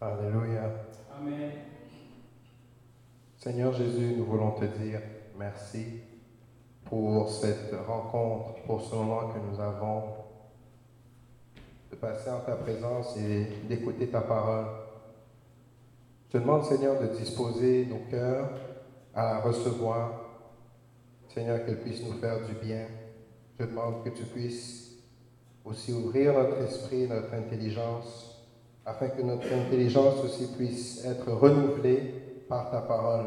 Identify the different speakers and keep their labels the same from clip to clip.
Speaker 1: Alléluia.
Speaker 2: Amen.
Speaker 1: Seigneur Jésus, nous voulons te dire merci pour cette rencontre, pour ce moment que nous avons de passer en ta présence et d'écouter ta parole. Je te demande, Seigneur, de disposer nos cœurs à la recevoir. Seigneur, qu'elle puisse nous faire du bien. Je demande que tu puisses aussi ouvrir notre esprit, notre intelligence, afin que notre intelligence aussi puisse être renouvelée par ta parole.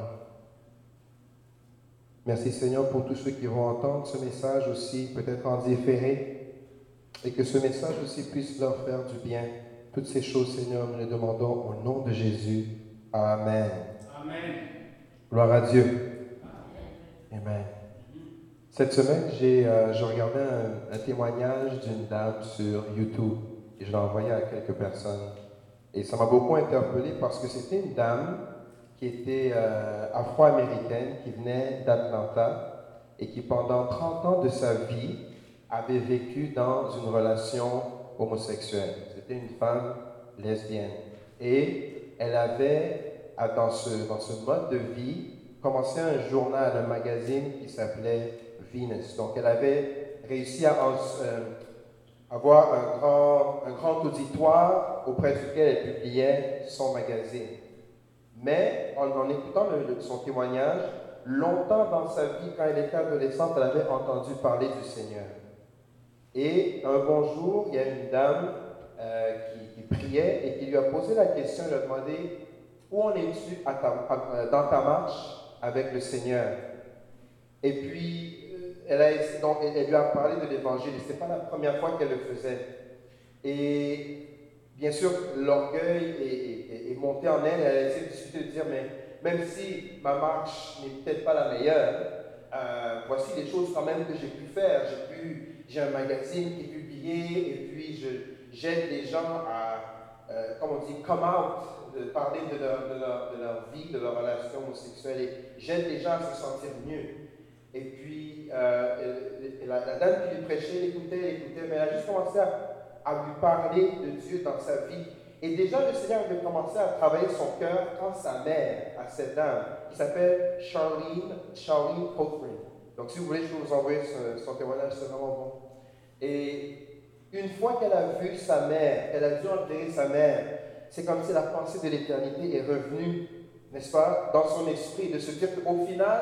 Speaker 1: Merci Seigneur pour tous ceux qui vont entendre ce message aussi, peut-être en différé, et que ce message aussi puisse leur faire du bien. Toutes ces choses, Seigneur, nous les demandons au nom de Jésus. Amen.
Speaker 2: Amen.
Speaker 1: Gloire à Dieu. Amen. Cette semaine, j'ai euh, je regardais un, un témoignage d'une dame sur YouTube et je l'ai envoyé à quelques personnes. Et ça m'a beaucoup interpellé parce que c'était une dame qui était euh, afro-américaine, qui venait d'Atlanta et qui pendant 30 ans de sa vie avait vécu dans une relation homosexuelle. C'était une femme lesbienne. Et elle avait, dans ce, dans ce mode de vie, commencé un journal, un magazine qui s'appelait Venus. Donc elle avait réussi à euh, avoir un grand, un grand auditoire auprès duquel elle publiait son magazine. Mais en, écoutant son témoignage, longtemps dans sa vie, quand elle était adolescente, elle avait entendu parler du Seigneur. Et un bon jour, il y a une dame euh, qui, qui priait et qui lui a posé la question, elle a demandé, où en es-tu dans ta marche avec le Seigneur? Et puis, elle, lui a parlé de l'Évangile, ce n'était pas la première fois qu'elle le faisait. Et bien sûr, l'orgueil est, monté en elle, elle a essayé de discuter, de dire, mais même si ma marche n'est peut-être pas la meilleure, euh, voici les choses quand même que j'ai pu faire. J'ai un magazine qui est publié, et puis j'aide les gens à, euh, comme on dit, come out, de parler de leur, de, leur, de leur vie, de leur relation homosexuelle, et j'aide les gens à se sentir mieux. Euh, la, dame qui lui prêchait, écoutait, écoutait, mais elle a juste commencé à lui parler de Dieu dans sa vie. Et déjà, le Seigneur avait commencé à travailler son cœur quand sa mère, à cette dame, qui s'appelle Charlene, Charlene. Donc, si vous voulez, je peux vous envoyer son témoignage, c'est vraiment bon. Et une fois qu'elle a vu sa mère, elle a dû enterrer sa mère, c'est comme si la pensée de l'éternité est revenue, n'est-ce pas, dans son esprit, de se dire qu'au final,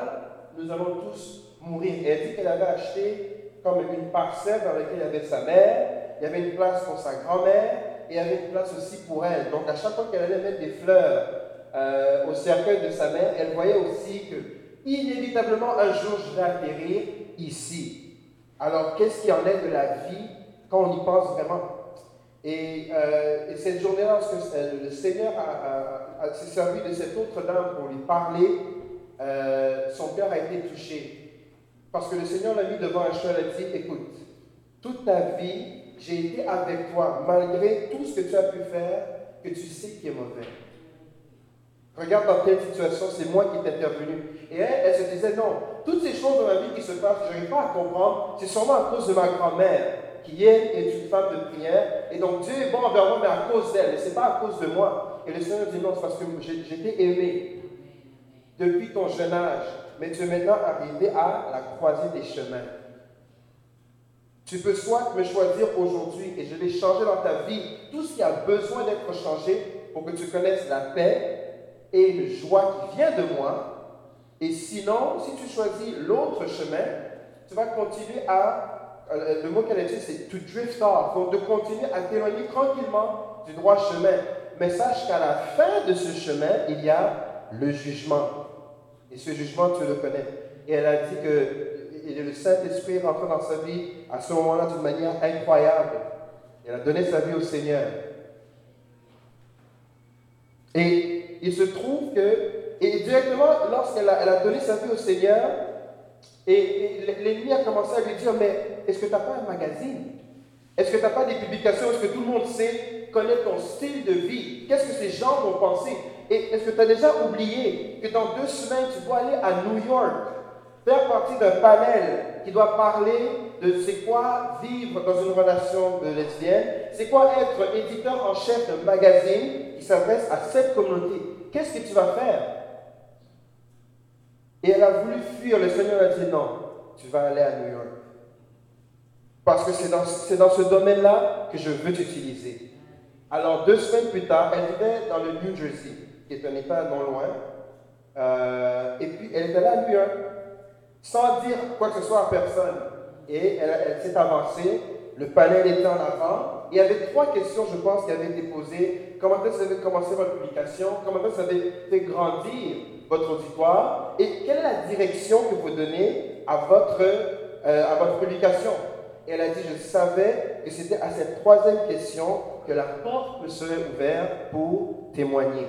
Speaker 1: nous allons tous mourir. Elle dit qu'elle avait acheté comme une parcelle dans laquelle il y avait sa mère, il y avait une place pour sa grand-mère et il y avait une place aussi pour elle. Donc à chaque fois qu'elle allait mettre des fleurs euh, au cercueil de sa mère, elle voyait aussi que inévitablement un jour je vais atterrir ici. Alors qu'est-ce qu'il en est de la vie quand on y pense vraiment? Et, euh, et cette journée-là, euh, le Seigneur s'est servi de cette autre dame pour lui parler, son cœur a été touché. Parce que le Seigneur l'a mis devant un elle a dit, écoute, toute ta vie, j'ai été avec toi, malgré tout ce que tu as pu faire, que tu sais qui est mauvais. Regarde dans quelle situation, c'est moi qui t'ai intervenu. Et elle, elle se disait, non, toutes ces choses dans ma vie qui se passent, je n'arrive pas à comprendre, c'est sûrement à cause de ma grand-mère, qui est une femme de prière. Et donc Dieu est bon envers moi, mais à cause d'elle, et ce n'est pas à cause de moi. Et le Seigneur dit, non, c'est parce que été aimé depuis ton jeune âge, mais tu es maintenant arrivé à la croisée des chemins. Tu peux soit me choisir aujourd'hui et je vais changer dans ta vie tout ce qui a besoin d'être changé pour que tu connaisses la paix et une joie qui vient de moi. Et sinon, si tu choisis l'autre chemin, tu vas continuer à, euh, le mot qu'elle a dit, c'est to drift off, donc de continuer à t'éloigner tranquillement du droit chemin. Mais sache qu'à la fin de ce chemin, il y a le jugement. Et ce jugement, tu le connais. Et elle a dit que le Saint-Esprit est rentré dans sa vie à ce moment-là d'une manière incroyable. Elle a donné sa vie au Seigneur. Et il se trouve que, et directement, lorsqu'elle a, donné sa vie au Seigneur, et l'ennemi a commencé à lui dire, mais est-ce que tu n'as pas un magazine? Est-ce que tu n'as pas des publications? Est-ce que tout le monde sait, connaît ton style de vie Qu'est-ce que ces gens vont penser? Et est-ce que tu as déjà oublié que dans deux semaines, tu dois aller à New York faire partie d'un panel qui doit parler de c'est quoi vivre dans une relation de lesbienne, c'est quoi être éditeur en chef d'un magazine qui s'adresse à cette communauté? Qu'est-ce que tu vas faire? Et elle a voulu fuir. Le Seigneur a dit non, tu vas aller à New York. Parce que c'est dans, dans, ce domaine-là que je veux t'utiliser. Alors, deux semaines plus tard, elle vivait dans le New Jersey, qui est un État non loin. Euh, et puis, elle était là à York, sans dire quoi que ce soit à personne. Et elle, s'est avancée, le panel était en avant. Il y avait trois questions, je pense, qui avaient été posées. Comment vous avez commencé votre publication? Comment vous avez fait grandir votre auditoire? Et quelle est la direction que vous donnez à votre, euh, à votre publication? Et elle a dit, je savais que c'était à cette troisième question que la porte me serait ouverte pour témoigner.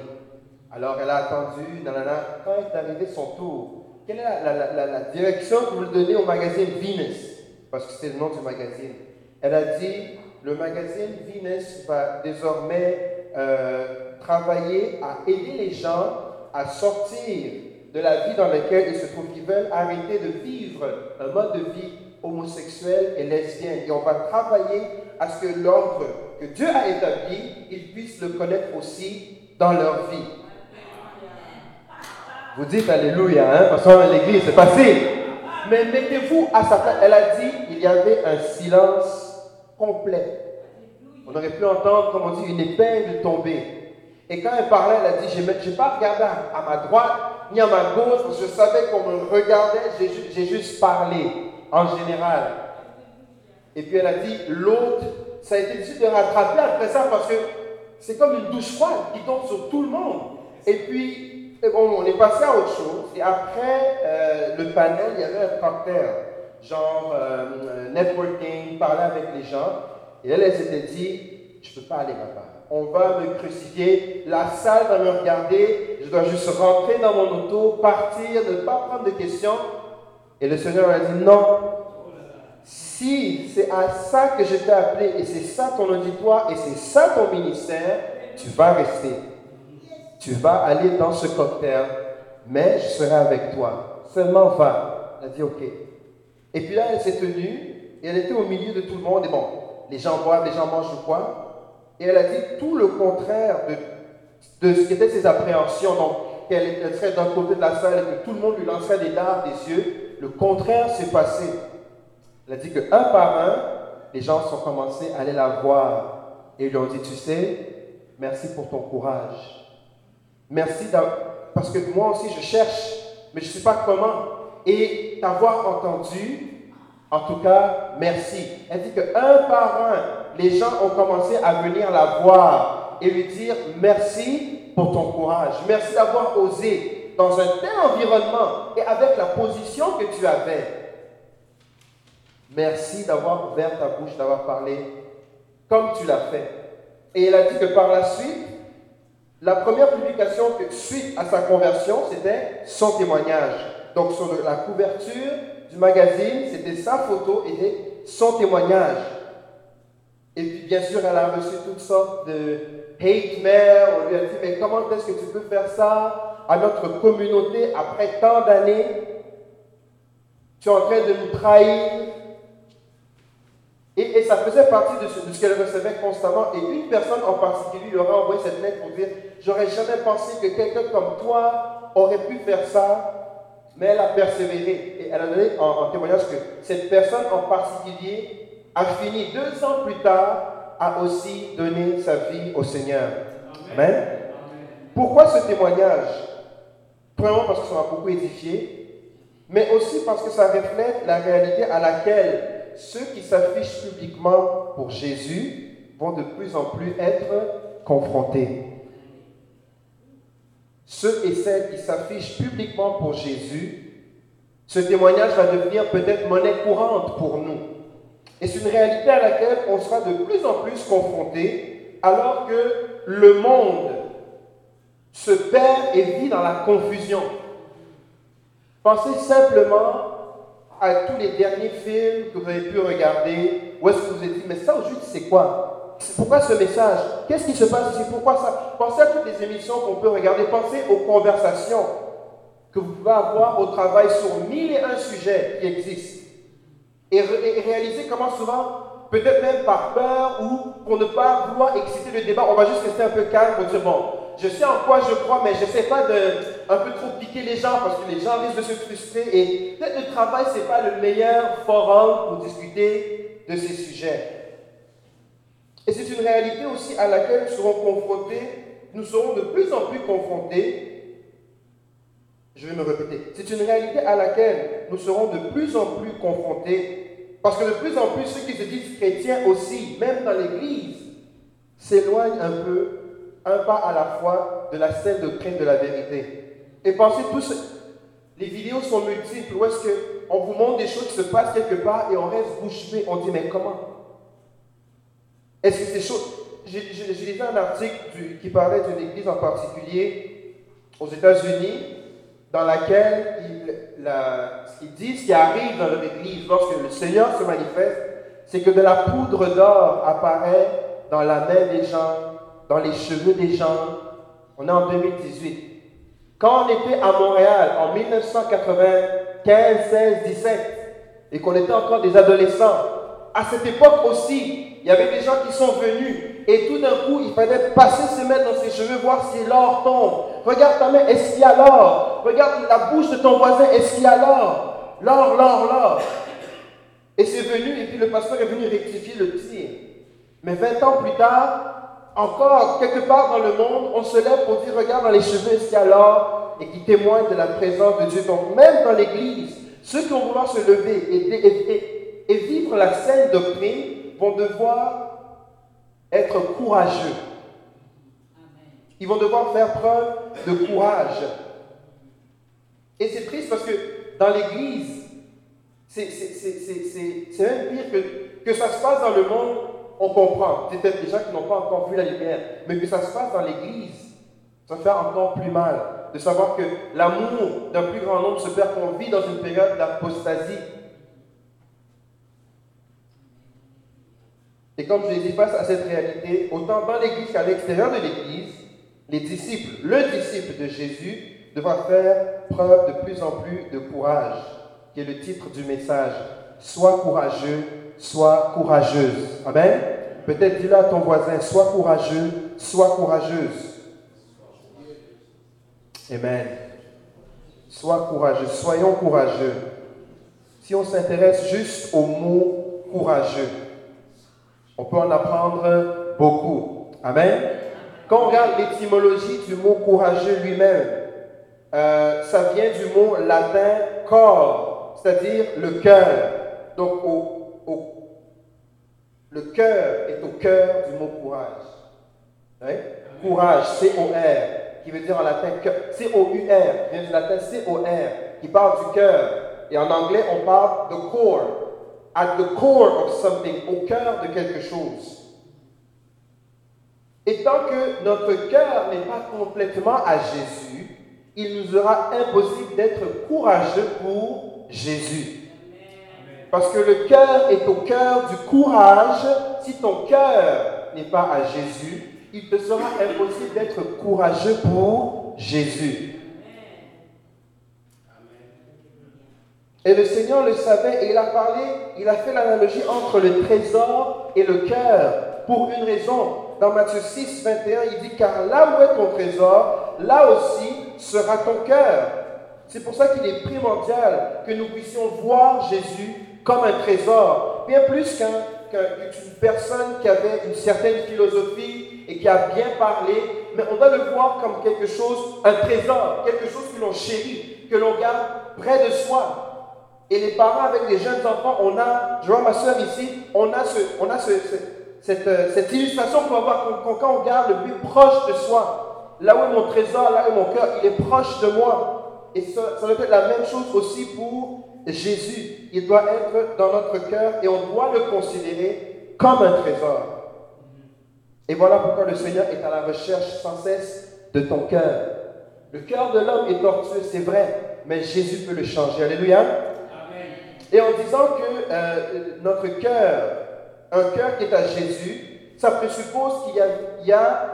Speaker 1: Alors elle a attendu, nanana, quand est arrivé son tour, quelle est la, direction que vous donnez au magazine Venus? Parce que c'était le nom du magazine. Elle a dit, le magazine Venus va désormais euh, travailler à aider les gens à sortir de la vie dans laquelle ils se trouvent, qui veulent arrêter de vivre un mode de vie homosexuel et lesbien. Et on va travailler à ce que l'ordre que Dieu a établi, ils puissent le connaître aussi dans leur vie. Vous dites Alléluia, hein, parce que l'église, c'est facile. Mais mettez-vous à sa place. Elle a dit, il y avait un silence complet. On aurait pu entendre, comme on dit, une épingle tomber. Et quand elle parlait, elle a dit, je n'ai pas regardé à, ma droite ni à ma gauche, parce que je savais qu'on me regardait, j'ai juste parlé, en général. Et puis elle a dit, l'autre, ça a été difficile de rattraper après ça, parce que c'est comme une douche froide qui tombe sur tout le monde. Et puis, on est passé à autre chose. Et après euh, le panel, il y avait un cocktail genre euh, networking, parler avec les gens. Et elle, elle s'était dit, je ne peux pas aller là-bas. On va me crucifier, la salle va me regarder, je dois juste rentrer dans mon auto, partir, ne pas prendre de questions. Et le Seigneur a dit, non, si c'est à ça que je t'ai appelé et c'est ça ton auditoire et c'est ça ton ministère, tu vas rester. Tu vas aller dans ce cocktail, mais je serai avec toi. Seulement va. Elle a dit, ok. Et puis là, elle s'est tenue et elle était au milieu de tout le monde. Et bon, les gens boivent, les gens mangent quoi Et elle a dit tout le contraire de, de ce qu'étaient ses appréhensions. Donc, qu'elle serait d'un côté de la salle et que tout le monde lui lancerait des dards des yeux. Le contraire s'est passé. Elle a dit que un par un, les gens sont commencés à aller la voir et lui ont dit, tu sais, merci pour ton courage. Merci parce que moi aussi je cherche, mais je ne sais pas comment et t'avoir entendu, en tout cas, merci. Elle dit que un par un, les gens ont commencé à venir la voir et lui dire merci pour ton courage. Merci d'avoir osé dans un tel environnement et avec la position que tu avais. Merci d'avoir ouvert ta bouche, d'avoir parlé comme tu l'as fait. Et elle a dit que par la suite, la première publication suite à sa conversion, c'était son témoignage. Donc sur la couverture du magazine, c'était sa photo et son témoignage. Et puis bien sûr, elle a reçu toutes sortes de hate mail. On lui a dit, mais comment est-ce que tu peux faire ça? À notre communauté après tant d'années Tu es en train de nous trahir. Et, ça faisait partie de ce, qu'elle recevait constamment. Et une personne en particulier lui aurait envoyé cette lettre pour dire, j'aurais jamais pensé que quelqu'un comme toi aurait pu faire ça mais elle a persévéré et elle a donné en, témoignage que cette personne en particulier a fini deux ans plus tard à aussi donner sa vie au Seigneur. Amen. Pourquoi ce témoignage? Premièrement parce que ça m'a beaucoup édifié, mais aussi parce que ça reflète la réalité à laquelle ceux qui s'affichent publiquement pour Jésus vont de plus en plus être confrontés. Ceux et celles qui s'affichent publiquement pour Jésus, ce témoignage va devenir peut-être monnaie courante pour nous. Et c'est une réalité à laquelle on sera de plus en plus confronté alors que le monde se perd et vit dans la confusion. Pensez simplement à tous les derniers films que vous avez pu regarder, où est-ce que vous vous êtes dit, mais ça au juste c'est quoi? Pourquoi ce message? Qu'est-ce qui se passe ici? Pourquoi ça? Pensez à toutes les émissions qu'on peut regarder. Pensez aux conversations que vous pouvez avoir au travail sur mille et un sujets qui existent. Et, réalisez comment souvent peut-être même par peur ou pour ne pas vouloir exciter le débat, on va juste rester un peu calme pour dire bon, je sais en quoi je crois, mais je ne sais pas de un peu trop piquer les gens parce que les gens risquent de se frustrer et peut-être le travail c'est pas le meilleur forum pour discuter de ces sujets. Et c'est une réalité aussi à laquelle nous serons confrontés, nous serons de plus en plus confrontés. Je vais me répéter. C'est une réalité à laquelle nous serons de plus en plus confrontés parce que de plus en plus ceux qui se disent chrétiens aussi, même dans l'Église, s'éloignent un peu, un pas à la fois, de la scène doctrine de la vérité. Et pensez tous, les vidéos sont multiples, où est-ce qu'on vous montre des choses qui se passent quelque part et on reste bouche bée, on dit mais comment? Est-ce que c'est chaud J'ai lu un article qui parlait d'une église en particulier aux États-Unis, dans laquelle ils, la, ils disent ce qui arrive dans leur église lorsque le Seigneur se manifeste, c'est que de la poudre d'or apparaît dans la main des gens, dans les cheveux des gens. On est en 2018. Quand on était à Montréal en 1995, 16, 17, et qu'on était encore des adolescents, à cette époque aussi, il y avait des gens qui sont venus et tout d'un coup, il fallait passer ses mains dans ses cheveux, voir si l'or tombe. Regarde ta main, est-ce qu'il y a l'or? Regarde la bouche de ton voisin, est-ce qu'il y a l'or? L'or, l'or, l'or. Et c'est venu, et puis le pasteur est venu rectifier le tir. Mais 20 ans plus tard, encore quelque part dans le monde, on se lève pour dire, regarde dans les cheveux, y a Et qui témoigne de la présence de Dieu. Donc même dans l'Église, ceux qui vont vouloir se lever et, et vivre la saine doctrine, vont devoir être courageux. Ils vont devoir faire preuve de courage. Et c'est triste parce que dans l'Église, c'est même pire que, que ça se passe dans le monde, on comprend. Peut-être des gens qui n'ont pas encore vu la lumière, mais que ça se passe dans l'Église, ça fait encore plus mal de savoir que l'amour d'un plus grand nombre se perd, qu'on vit dans une période d'apostasie. Et comme je l'ai dit, face à cette réalité, autant dans l'Église qu'à l'extérieur de l'Église, les disciples, le disciple de Jésus, devra faire preuve de plus en plus de courage, qui est le titre du message. Sois courageux, sois courageuse. Amen. Peut-être dis-le à ton voisin, sois courageux, sois courageuse. Amen. Sois courageux, soyons courageux. Si on s'intéresse juste au mot courageux, on peut en apprendre beaucoup. Amen. Quand on regarde l'étymologie du mot courageux lui-même, euh, ça vient du mot latin corps, c'est-à-dire le cœur. Donc, le cœur est au cœur du mot courage. Hein? Courage, C-O-R, qui veut dire en latin C-O-U-R, vient du latin C-O-R, qui parle du cœur. Et en anglais, on parle de core, at the core of something, au cœur de quelque chose. Et tant que notre cœur n'est pas complètement à Jésus, il nous sera impossible d'être courageux pour Jésus. Parce que le cœur est au cœur du courage. Si ton cœur n'est pas à Jésus, il te sera impossible d'être courageux pour Jésus. Et le Seigneur le savait et il a parlé, il a fait l'analogie entre le trésor et le cœur pour une raison. Dans Matthieu 6, 21, il dit, car là où est ton trésor, là aussi sera ton cœur. C'est pour ça qu'il est primordial que nous puissions voir Jésus comme un trésor, bien plus qu'une personne qui avait une certaine philosophie et qui a bien parlé, mais on doit le voir comme quelque chose, un trésor, quelque chose que l'on chérit, que l'on garde près de soi. Et les parents avec les jeunes enfants, on a, je vois ma soeur ici, on a, ce, on a ce, cette, euh, cette, illustration qu'on va voir quand, on garde le but proche de soi. Là où est mon trésor, là où est mon cœur, il est proche de moi. Et ça, ça doit être la même chose aussi pour Jésus. Il doit être dans notre cœur et on doit le considérer comme un trésor. Et voilà pourquoi le Seigneur est à la recherche sans cesse de ton cœur. Le cœur de l'homme est tortueux, c'est vrai, mais Jésus peut le changer. Alléluia. Et en disant que euh, notre cœur, un cœur qui est à Jésus, ça présuppose qu'il y, a,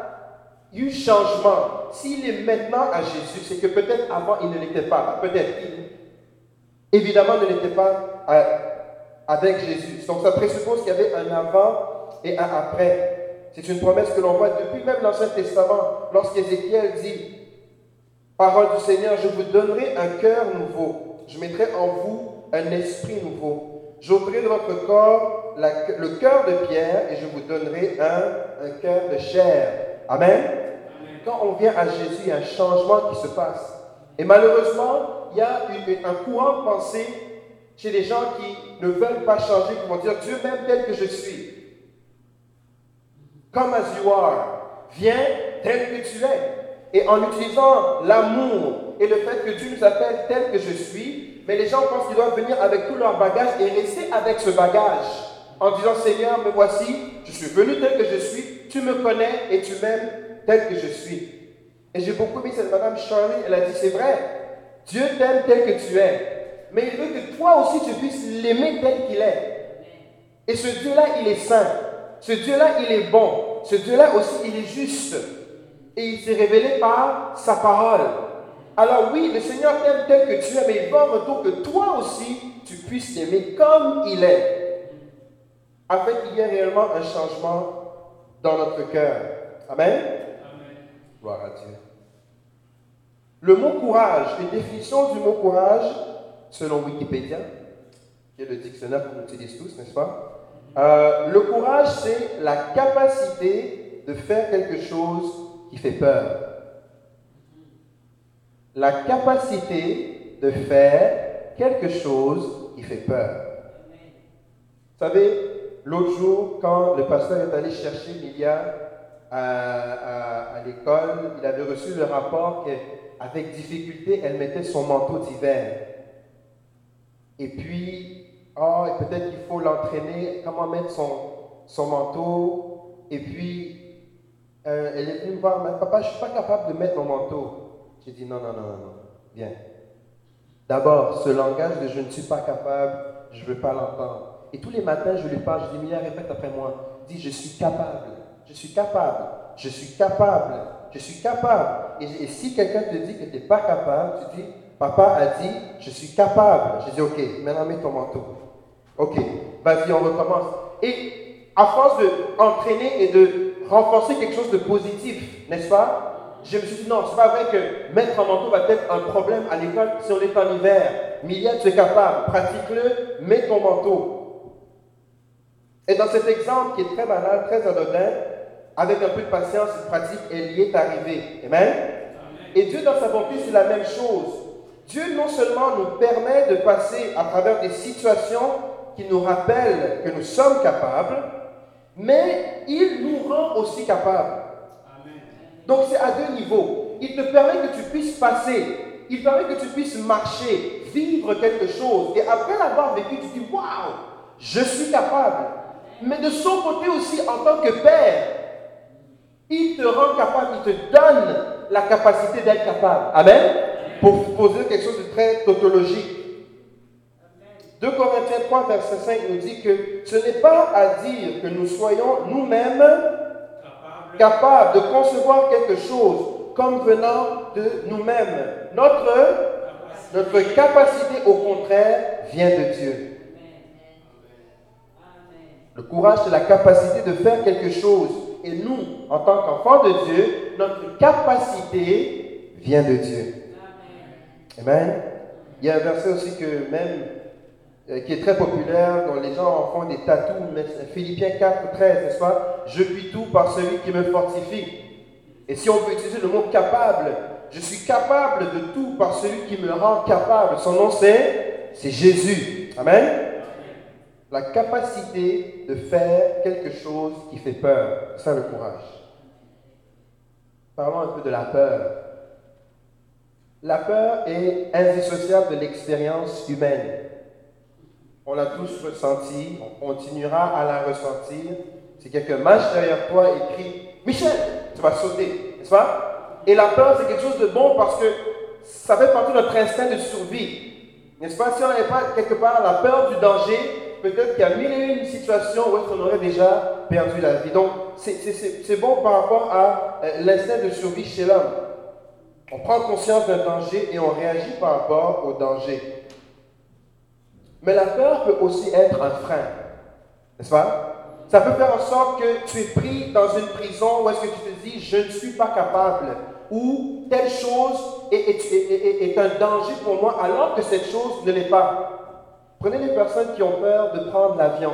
Speaker 1: eu changement. S'il est maintenant à Jésus, c'est que peut-être avant il ne l'était pas. Peut-être. Évidemment, ne l'était pas avec Jésus. Donc ça présuppose qu'il y avait un avant et un après. C'est une promesse que l'on voit depuis même l'Ancien Testament, lorsqu'Ézéchiel dit, Parole du Seigneur, je vous donnerai un cœur nouveau, je mettrai en vous un esprit nouveau. J'ôterai de votre corps le cœur de pierre et je vous donnerai un, un cœur de chair. Amen. Quand on vient à Jésus, il y a un changement qui se passe. Et malheureusement, il y a un courant de pensée chez les gens qui ne veulent pas changer, qui vont dire Dieu m'aime tel que je suis. Comme as you are. Viens tel que tu es. Et en utilisant l'amour et le fait que Dieu nous appelle tel que je suis, mais les gens pensent qu'ils doivent venir avec tout leur bagage et rester avec ce bagage en disant Seigneur, me voici, je suis venu tel que je suis, tu me connais et tu m'aimes tel que je suis. Et j'ai beaucoup aimé cette madame Charlie, elle a dit c'est vrai, Dieu t'aime tel que tu es, mais il veut que toi aussi tu puisses l'aimer tel qu'il est. Et ce Dieu-là, il est saint. Ce Dieu-là, il est bon. Ce Dieu-là aussi, il est juste. Et il s'est révélé par sa parole. Alors oui, le Seigneur t'aime tel que tu es, mais il veut en retour que toi aussi, tu puisses l'aimer comme il est. Afin qu'il y ait réellement un changement dans notre cœur. Amen. Gloire à Dieu. Le mot courage, une définition du mot courage, selon Wikipédia, qui est le dictionnaire qu'on utilise tous, n'est-ce pas? Euh, Le courage, c'est la capacité de faire quelque chose qui fait peur. La capacité de faire quelque chose qui fait peur. Vous savez, l'autre jour, quand le pasteur est allé chercher Milia à, l'école, il avait reçu le rapport qu'avec difficulté, elle mettait son manteau d'hiver. Et puis, oh, peut-être qu'il faut l'entraîner, comment mettre son, son manteau. Et puis, euh, elle est venue me voir, papa, je ne suis pas capable de mettre mon manteau. J'ai dit, non, non, non, non, viens. D'abord, ce langage de je ne suis pas capable, je ne veux pas l'entendre. Et tous les matins, je lui parle, je dis, Mia, répète après moi. Dis, je suis capable je suis capable, je suis capable, je suis capable. Et, si quelqu'un te dit que tu n'es pas capable, tu dis, papa a dit, je suis capable. Je dis, ok, maintenant mets ton manteau. Ok, vas-y, on recommence. Et à force d'entraîner et de renforcer quelque chose de positif, n'est-ce pas? Je me suis dit, non, c'est pas vrai que mettre un manteau va être un problème à l'école si on est en hiver. Milliard, tu es capable, pratique-le, mets ton manteau. Et dans cet exemple qui est très banal, très anodin, avec un peu de patience et de pratique, elle y est arrivée. Amen? Et Dieu, dans sa bonté, c'est la même chose. Dieu non seulement nous permet de passer à travers des situations qui nous rappellent que nous sommes capables, mais il nous rend aussi capables. Donc c'est à deux niveaux. Il te permet que tu puisses passer, il permet que tu puisses marcher, vivre quelque chose. Et après l'avoir vécu, tu dis, waouh, je suis capable. Mais de son côté aussi, en tant que père, il te rend capable, il te donne la capacité d'être capable. Amen. Pour poser quelque chose de très tautologique. 2 Corinthiens 3, verset 5 nous dit que ce n'est pas à dire que nous soyons nous-mêmes capables de concevoir quelque chose comme venant de nous-mêmes. Notre, notre capacité, au contraire, vient de Dieu. Le courage, c'est la capacité de faire quelque chose et nous, en tant qu'enfants de Dieu, notre capacité vient de Dieu. Amen. Il y a un verset aussi que même euh, qui est très populaire, dont les gens en font des tatous, Philippiens 4, 13, n'est-ce pas Je puis tout par celui qui me fortifie. Et si on peut utiliser le mot capable, je suis capable de tout par celui qui me rend capable. Son nom c'est, c'est Jésus. Amen la capacité de faire quelque chose qui fait peur. Ça le courage. Parlons un peu de la peur. La peur est indissociable de l'expérience humaine. On l'a tous ressenti, on continuera à la ressentir. Si quelqu'un marche derrière toi et crie Michel, tu vas sauter, n'est-ce pas? Et la peur, c'est quelque chose de bon parce que ça fait partie de notre instinct de survie. N'est-ce pas? Si on n'avait pas quelque part la peur du danger, peut-être qu'il y a mille et une situations où qu'on aurait déjà perdu la vie. Donc, c'est bon par rapport à euh, l'instinct de survie chez l'homme. On prend conscience d'un danger et on réagit par rapport au danger. Mais la peur peut aussi être un frein. N'est-ce pas? Ça peut faire en sorte que tu es pris dans une prison où est-ce que tu te dis, je ne suis pas capable, ou telle chose est, un danger pour moi, alors que cette chose ne l'est pas. Prenez les personnes qui ont peur de prendre l'avion.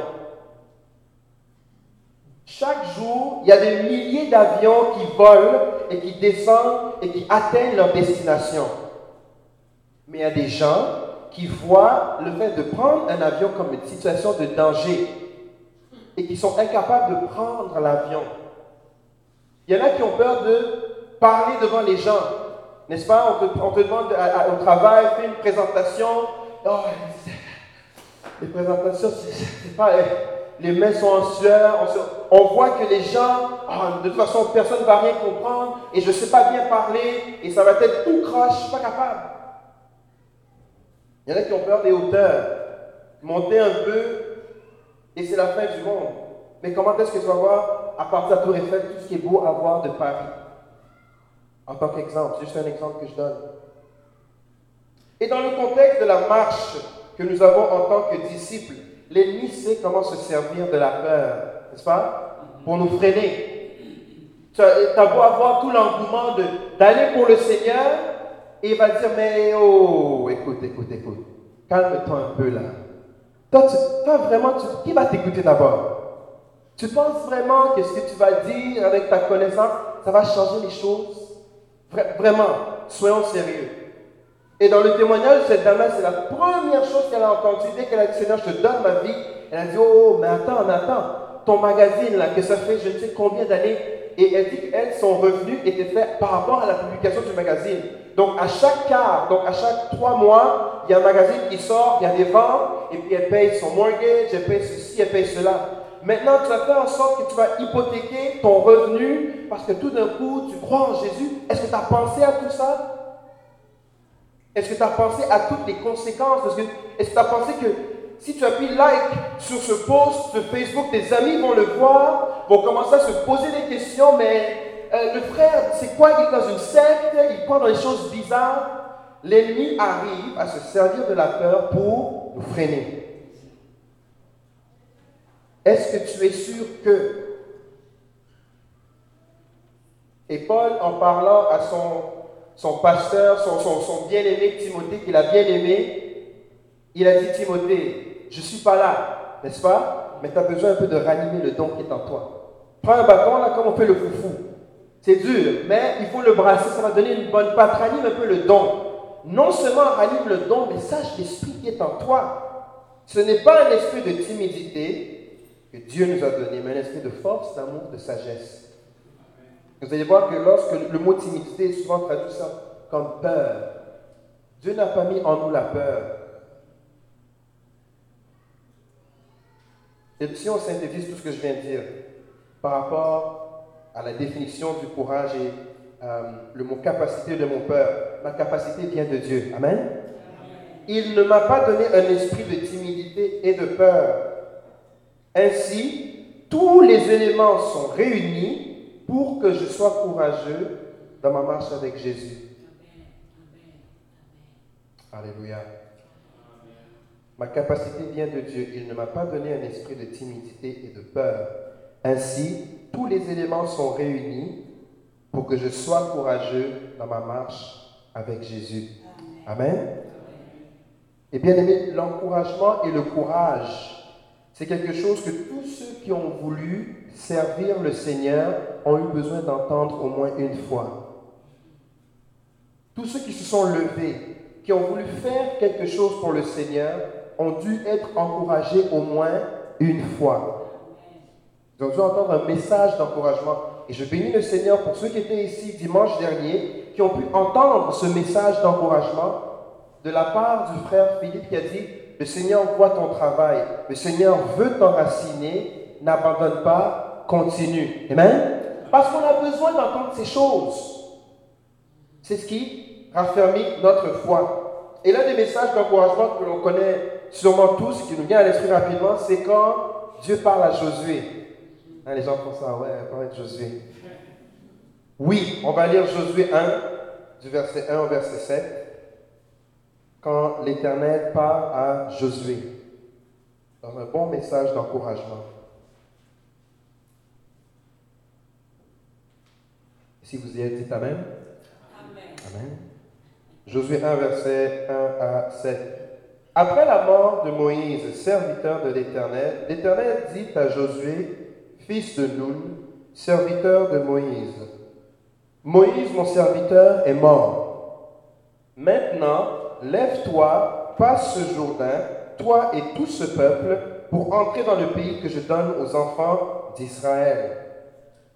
Speaker 1: Chaque jour, il y a des milliers d'avions qui volent et qui descendent et qui atteignent leur destination. Mais il y a des gens qui voient le fait de prendre un avion comme une situation de danger et qui sont incapables de prendre l'avion. Il y en a qui ont peur de parler devant les gens. N'est-ce pas? On te, demande au travail, fais une présentation. Oh, les présentations, c'est pas. Les mains sont en sueur. On, voit que les gens, oh, de toute façon, personne ne va rien comprendre et je ne sais pas bien parler et ça va être tout croche, je ne suis pas capable. Il y en a qui ont peur des hauteurs. Monter un peu et c'est la fin du monde. Mais comment est-ce que tu vas voir, à partir de la Tour Eiffel, tout ce qui est beau à voir de Paris? En tant qu'exemple, c'est juste un exemple que je donne. Et dans le contexte de la marche que nous avons en tant que disciples, l'ennemi sait comment se servir de la peur, n'est-ce pas? Pour nous freiner. Tu as beau avoir tout l'engouement d'aller pour le Seigneur, et il va dire, mais oh, écoute, écoute, écoute, calme-toi un peu là. Toi, tu, vraiment, qui va t'écouter d'abord? Tu penses vraiment que ce que tu vas dire avec ta connaissance, ça va changer les choses? Vraiment, soyons sérieux. Et dans le témoignage cette dame-là, c'est la première chose qu'elle a entendue. Dès qu'elle a dit, Seigneur, je te donne ma vie, elle a dit, oh, mais attends, mais attends, ton magazine, là, que ça fait je ne sais combien d'années, et elle dit qu'elle, son revenu était fait par rapport à la publication du magazine. Donc à chaque quart, donc à chaque trois mois, il y a un magazine qui sort, il y a des ventes, et puis elle paye son mortgage, elle paye ceci, elle paye cela. Maintenant, tu vas faire en sorte que tu vas hypothéquer ton revenu parce que tout d'un coup, tu crois en Jésus. Est-ce que tu as pensé à tout ça? Est-ce que tu as pensé à toutes les conséquences? Est-ce que tu as pensé que si tu appuies like sur ce post de Facebook, tes amis vont le voir, vont commencer à se poser des questions, mais euh, le frère, c'est quoi? Il dans une secte, il croit dans des choses bizarres. L'ennemi arrive à se servir de la peur pour nous freiner. Est-ce que tu es sûr que... Et Paul, en parlant à son, son pasteur, son, bien-aimé Timothée, qu'il a bien aimé, il a dit Timothée, je ne suis pas là, n'est-ce pas? Mais tu as besoin un peu de ranimer le don qui est en toi. Prends un bâton, là, comme on fait le foufou. C'est dur, mais il faut le brasser, ça va donner une bonne patte. Ranime un peu le don. Non seulement ranime le don, mais sache l'esprit qui est en toi. Ce n'est pas un esprit de timidité que Dieu nous a donné, mais un esprit de force, d'amour, de sagesse. Vous allez voir que lorsque le mot timidité est souvent traduit ça comme peur, Dieu n'a pas mis en nous la peur, Et si on synthétise tout ce que je viens de dire par rapport à la définition du courage et euh, le mot capacité de mon peur, ma capacité vient de Dieu. Amen. Il ne m'a pas donné un esprit de timidité et de peur. Ainsi, tous les éléments sont réunis pour que je sois courageux dans ma marche avec Jésus. Alléluia. Ma capacité vient de Dieu. Il ne m'a pas donné un esprit de timidité et de peur. Ainsi, tous les éléments sont réunis pour que je sois courageux dans ma marche avec Jésus. Amen. Et bien aimé, l'encouragement et le courage, c'est quelque chose que tous ceux qui ont voulu servir le Seigneur ont eu besoin d'entendre au moins une fois. Tous ceux qui se sont levés, qui ont voulu faire quelque chose pour le Seigneur, ont dû être encouragés au moins une fois. Ils ont dû entendre un message d'encouragement. Et je bénis le Seigneur pour ceux qui étaient ici dimanche dernier, qui ont pu entendre ce message d'encouragement de la part du frère Philippe qui a dit, le Seigneur voit ton travail, le Seigneur veut t'enraciner, n'abandonne pas, continue. Amen. Parce qu'on a besoin d'entendre ces choses. C'est ce qui raffermit notre foi. Et l'un des messages d'encouragement que l'on connaît sûrement tous, qui nous vient à l'esprit rapidement, c'est quand Dieu parle à Josué. Hein, les gens font ça, ouais, parle de Josué. Oui, on va lire Josué 1, du verset 1 au verset 7. Quand l'Éternel parle à Josué dans un bon message d'encouragement. Si vous y êtes, dites Amen.
Speaker 3: Amen.
Speaker 1: Amen. Josué 1, verset 1 à 7. Après la mort de Moïse, serviteur de l'Éternel, l'Éternel dit à Josué, fils de Nun, serviteur de Moïse, Moïse, mon serviteur, est mort. Maintenant, lève-toi, passe ce Jourdain, toi et tout ce peuple, pour entrer dans le pays que je donne aux enfants d'Israël.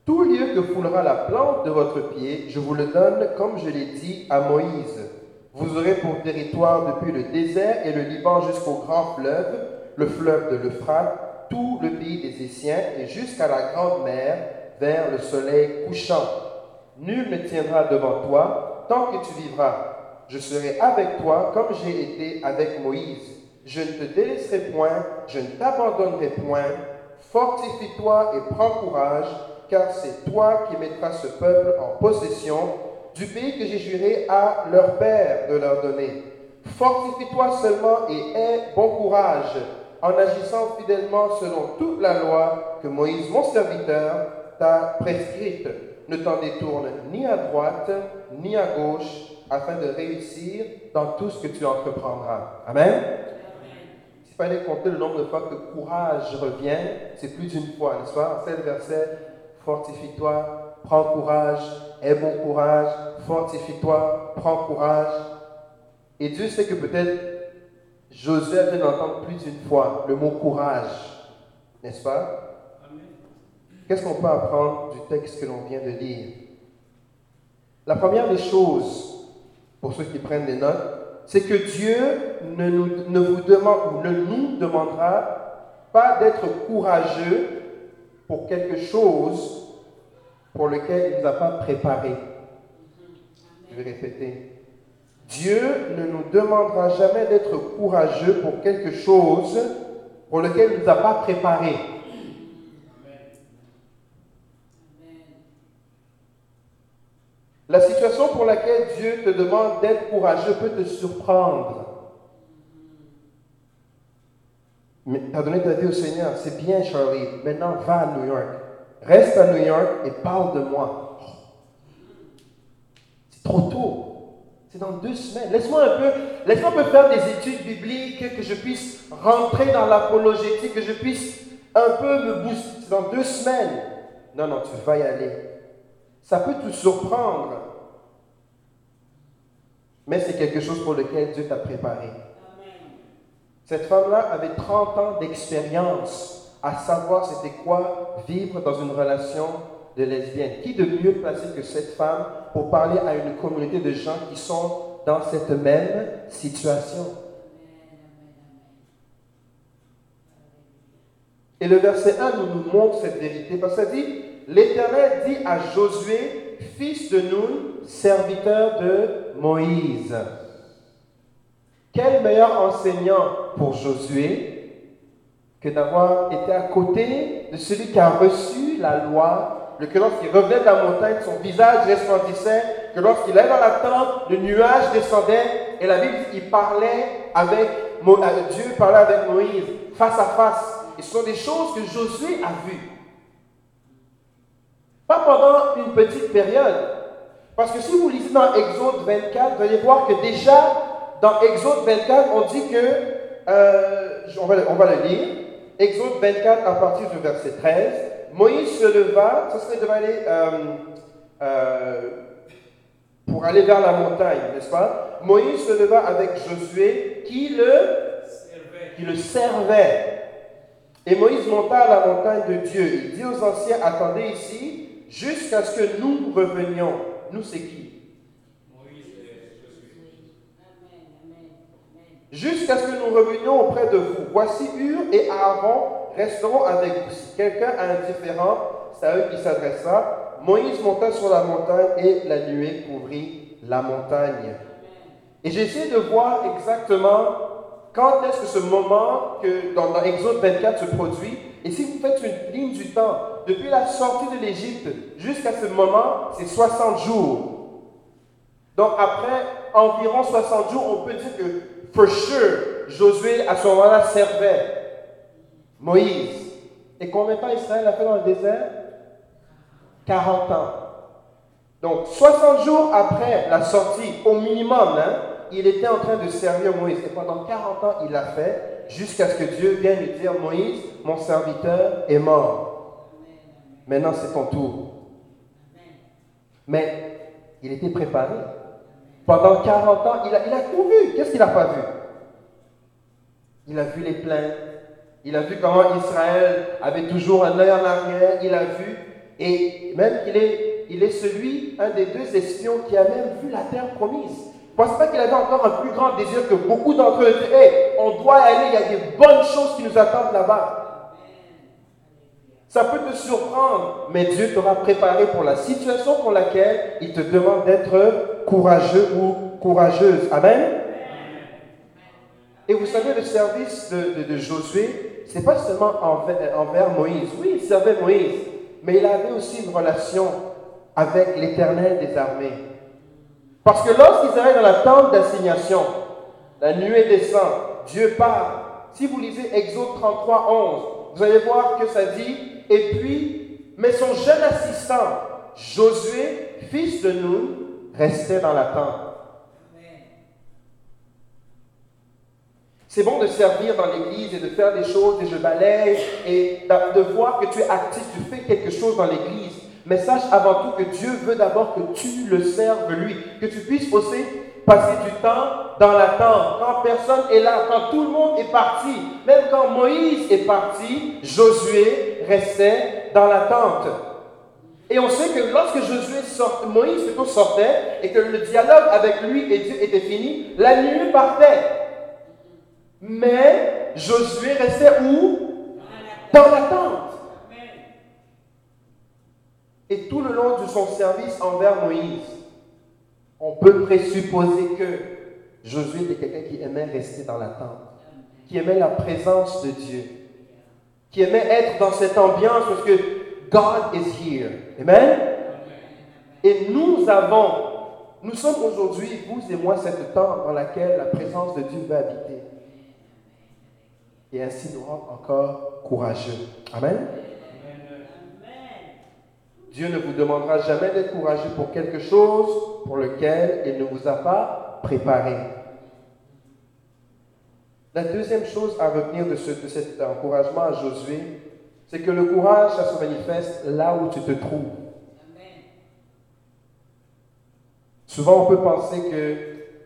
Speaker 1: Tout lieu que foulera la plante de votre pied, je vous le donne comme je l'ai dit à Moïse. Vous aurez pour territoire depuis le désert et le Liban jusqu'au grand fleuve, le fleuve de l'Euphrate, tout le pays des Essiens et jusqu'à la grande mer, vers le soleil couchant. Nul ne tiendra devant toi tant que tu vivras. Je serai avec toi comme j'ai été avec Moïse. Je ne te délaisserai point, je ne t'abandonnerai point. Fortifie-toi et prends courage, car c'est toi qui mettras ce peuple en possession du pays que j'ai juré à leur père de leur donner. Fortifie-toi seulement et aie bon courage en agissant fidèlement selon toute la loi que Moïse, mon serviteur, t'a prescrite. Ne t'en détourne ni à droite ni à gauche afin de réussir dans tout ce que tu entreprendras. Amen? S'il fallait compter le nombre de fois que courage revient, c'est plus d'une fois, n'est-ce pas? En 7 versets, fortifie-toi, prends courage, aie bon courage, fortifie-toi, prends courage. Et Dieu sait que peut-être Josué vient d'entendre plus d'une fois le mot courage, n'est-ce pas? Qu'est-ce qu'on peut apprendre du texte que l'on vient de lire? La première des choses, pour ceux qui prennent des notes, c'est que Dieu ne, nous, vous demande ne nous demandera pas d'être courageux pour quelque chose pour lequel il ne nous a pas préparé. Je vais répéter. Dieu ne nous demandera jamais d'être courageux pour quelque chose pour lequel il ne nous a pas préparé. La situation pour laquelle Dieu te demande d'être courageux peut te surprendre. Mais tu as donné ta vie au Seigneur, c'est bien Charlie, maintenant va à New York. Reste à New York et parle de moi. C'est trop tôt. C'est dans deux semaines. Laisse-moi un peu, laisse-moi un peu faire des études bibliques, que je puisse rentrer dans l'apologétique, que je puisse un peu me booster. C'est dans deux semaines. Non, non, tu vas y aller. Ça peut te surprendre. Mais c'est quelque chose pour lequel Dieu t'a préparé. Cette femme-là avait 30 ans d'expérience à savoir c'était quoi vivre dans une relation de lesbienne. Qui de mieux placé que cette femme pour parler à une communauté de gens qui sont dans cette même situation? Et le verset 1 nous, montre cette vérité parce que ça dit, l'Éternel dit à Josué, fils de Nun, serviteur de Moïse. Quel meilleur enseignant pour Josué que d'avoir été à côté de celui qui a reçu la loi, que lorsqu'il revenait de la montagne, son visage resplendissait, que lorsqu'il allait dans la tente, le nuage descendait, et la Bible dit parlait avec Dieu, parlait avec Moïse, face à face. Ce sont des choses que Josué a vues. Pas pendant une petite période. Parce que si vous lisez dans Exode 24, vous allez voir que déjà, dans Exode 24, on dit que, euh, on, va, on, va, le lire, Exode 24 à partir du verset 13, Moïse se leva, ça serait de aller euh, euh, pour aller vers la montagne, n'est-ce pas? Moïse se leva avec Josué qui le, qui le servait. Et Moïse monta à la montagne de Dieu. Il dit aux anciens, attendez ici jusqu'à ce que nous revenions. Nous, c'est qui? Jusqu'à ce que nous revenions auprès de vous. Voici Hur et Aaron resteront avec vous. Si quelqu'un a un différent, c'est à eux qui s'adressa. Moïse monta sur la montagne et la nuée couvrit la montagne. Et j'ai essayé de voir exactement quand est-ce que ce moment que dans, dans Exode 24 se produit. Et si vous faites une ligne du temps, depuis la sortie de l'Égypte jusqu'à ce moment, c'est 60 jours. Donc après environ 60 jours, on peut dire que for sure, Josué à ce moment-là servait Moïse. Et combien de temps Israël a fait dans le désert? 40 ans. Donc 60 jours après la sortie, au minimum, hein, il était en train de servir Moïse. Et pendant 40 ans, il l'a fait jusqu'à ce que Dieu vienne lui dire, Moïse, mon serviteur est mort. Maintenant, c'est ton tour. Mais il était préparé. Pendant 40 ans, il a, tout vu. Qu'est-ce qu'il n'a pas vu? Il a vu les plaintes. Il a vu comment Israël avait toujours un œil en arrière. Il a vu. Et même qu'il est, il est celui, un des deux espions, qui a même vu la terre promise. Pas qu'il avait encore un plus grand désir que beaucoup d'entre eux. Hey, on doit aller, il y a des bonnes choses qui nous attendent là-bas. Ça peut te surprendre, mais Dieu t'aura préparé pour la situation pour laquelle il te demande d'être courageux ou courageuse. Amen? Et vous savez, le service de, Josué, c'est pas seulement envers, envers Moïse. Oui, il servait Moïse, mais il avait aussi une relation avec l'éternel des armées. Parce que lorsqu'ils arrivent dans la tente d'assignation, la nuée descend, Dieu part. Si vous lisez Exode 33, 11, vous allez voir que ça dit, et puis, mais son jeune assistant, Josué, fils de Nun, restait dans la tente. C'est bon de servir dans l'église et de faire des choses, et je balaye, et de voir que tu es actif, tu fais quelque chose dans l'église. Mais sache avant tout que Dieu veut d'abord que tu le serves lui, que tu puisses aussi passer du temps dans la tente, quand personne est là, quand tout le monde est parti. Même quand Moïse est parti, Josué restait dans la tente. Et on sait que lorsque Josué sort, Moïse sortait et que le dialogue avec lui et Dieu était fini, la nuit partait. Mais Josué restait où? Dans la tente. Et tout le long de son service envers Moïse, on peut présupposer que Josué était quelqu'un qui aimait rester dans la tente, qui aimait la présence de Dieu, qui aimait être dans cette ambiance parce que God is here. Amen? Et nous avons, nous sommes aujourd'hui, vous et moi, cette tente dans laquelle la présence de Dieu va habiter. Et ainsi nous rendre encore courageux. Amen? Dieu ne vous demandera jamais d'être courageux pour quelque chose pour lequel il ne vous a pas préparé. La deuxième chose à retenir de, ce, de cet encouragement à Josué, c'est que le courage, ça se manifeste là où tu te trouves. Souvent, on peut penser que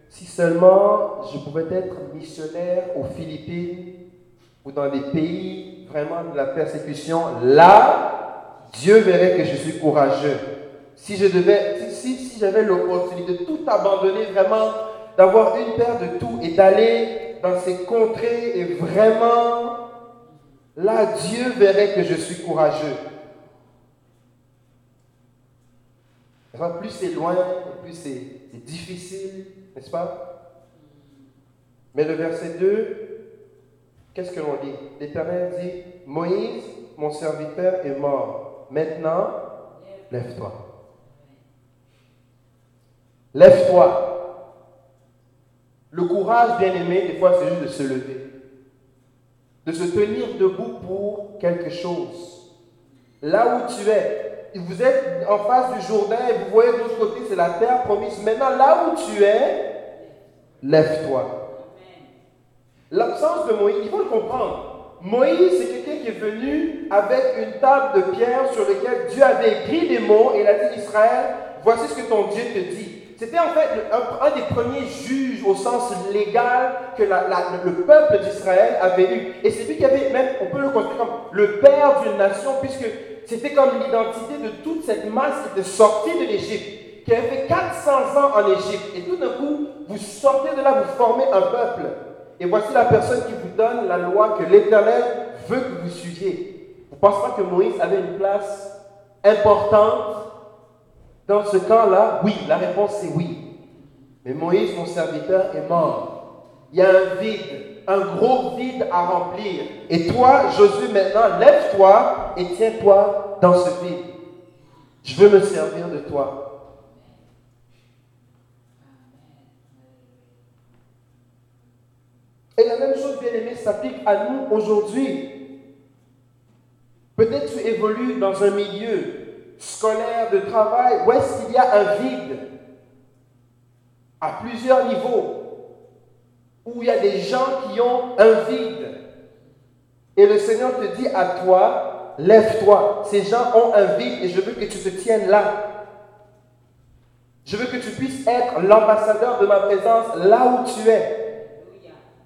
Speaker 1: si seulement je pouvais être missionnaire aux Philippines ou dans des pays vraiment de la persécution, là, Dieu verrait que je suis courageux. Si je devais, si, j'avais l'opportunité de tout abandonner, vraiment, d'avoir une paire de tout et d'aller dans ces contrées et vraiment, là, Dieu verrait que je suis courageux. Plus c'est loin, plus c'est difficile, n'est-ce pas? Mais le verset 2, qu'est-ce que l'on dit? L'Éternel dit, Moïse, mon serviteur, est mort. Maintenant, lève-toi. Lève-toi. Le courage, bien aimé, des fois, c'est juste de se lever. De se tenir debout pour quelque chose. Là où tu es, vous êtes en face du Jourdain et vous voyez de l'autre côté, c'est la terre promise. Maintenant, là où tu es, lève-toi. L'absence de Moïse, il faut le comprendre. Moïse, c'est quelqu'un qui est venu avec une table de pierre sur laquelle Dieu avait écrit des mots et il a dit Israël, voici ce que ton Dieu te dit. C'était en fait un, des premiers juges au sens légal que le peuple d'Israël avait eu. Et c'est lui qui avait même, on peut le considérer comme le père d'une nation, puisque c'était comme l'identité de toute cette masse qui était sortie de l'Égypte, qui avait fait 400 ans en Égypte. Et tout d'un coup, vous sortez de là, vous formez un peuple. Et voici la personne qui vous donne la loi que l'Éternel veut que vous suiviez. Vous ne pensez pas que Moïse avait une place importante dans ce camp-là? Oui, la réponse c'est oui. Mais Moïse, mon serviteur, est mort. Il y a un vide, un gros vide à remplir. Et toi, Josué, maintenant, lève-toi et tiens-toi dans ce vide. Je veux me servir de toi. Et la même chose, bien aimé, s'applique à nous aujourd'hui. Peut-être tu évolues dans un milieu scolaire, de travail, où est-ce qu'il y a un vide à plusieurs niveaux, où il y a des gens qui ont un vide. Et le Seigneur te dit à toi, lève-toi. Ces gens ont un vide et je veux que tu te tiennes là. Je veux que tu puisses être l'ambassadeur de ma présence là où tu es.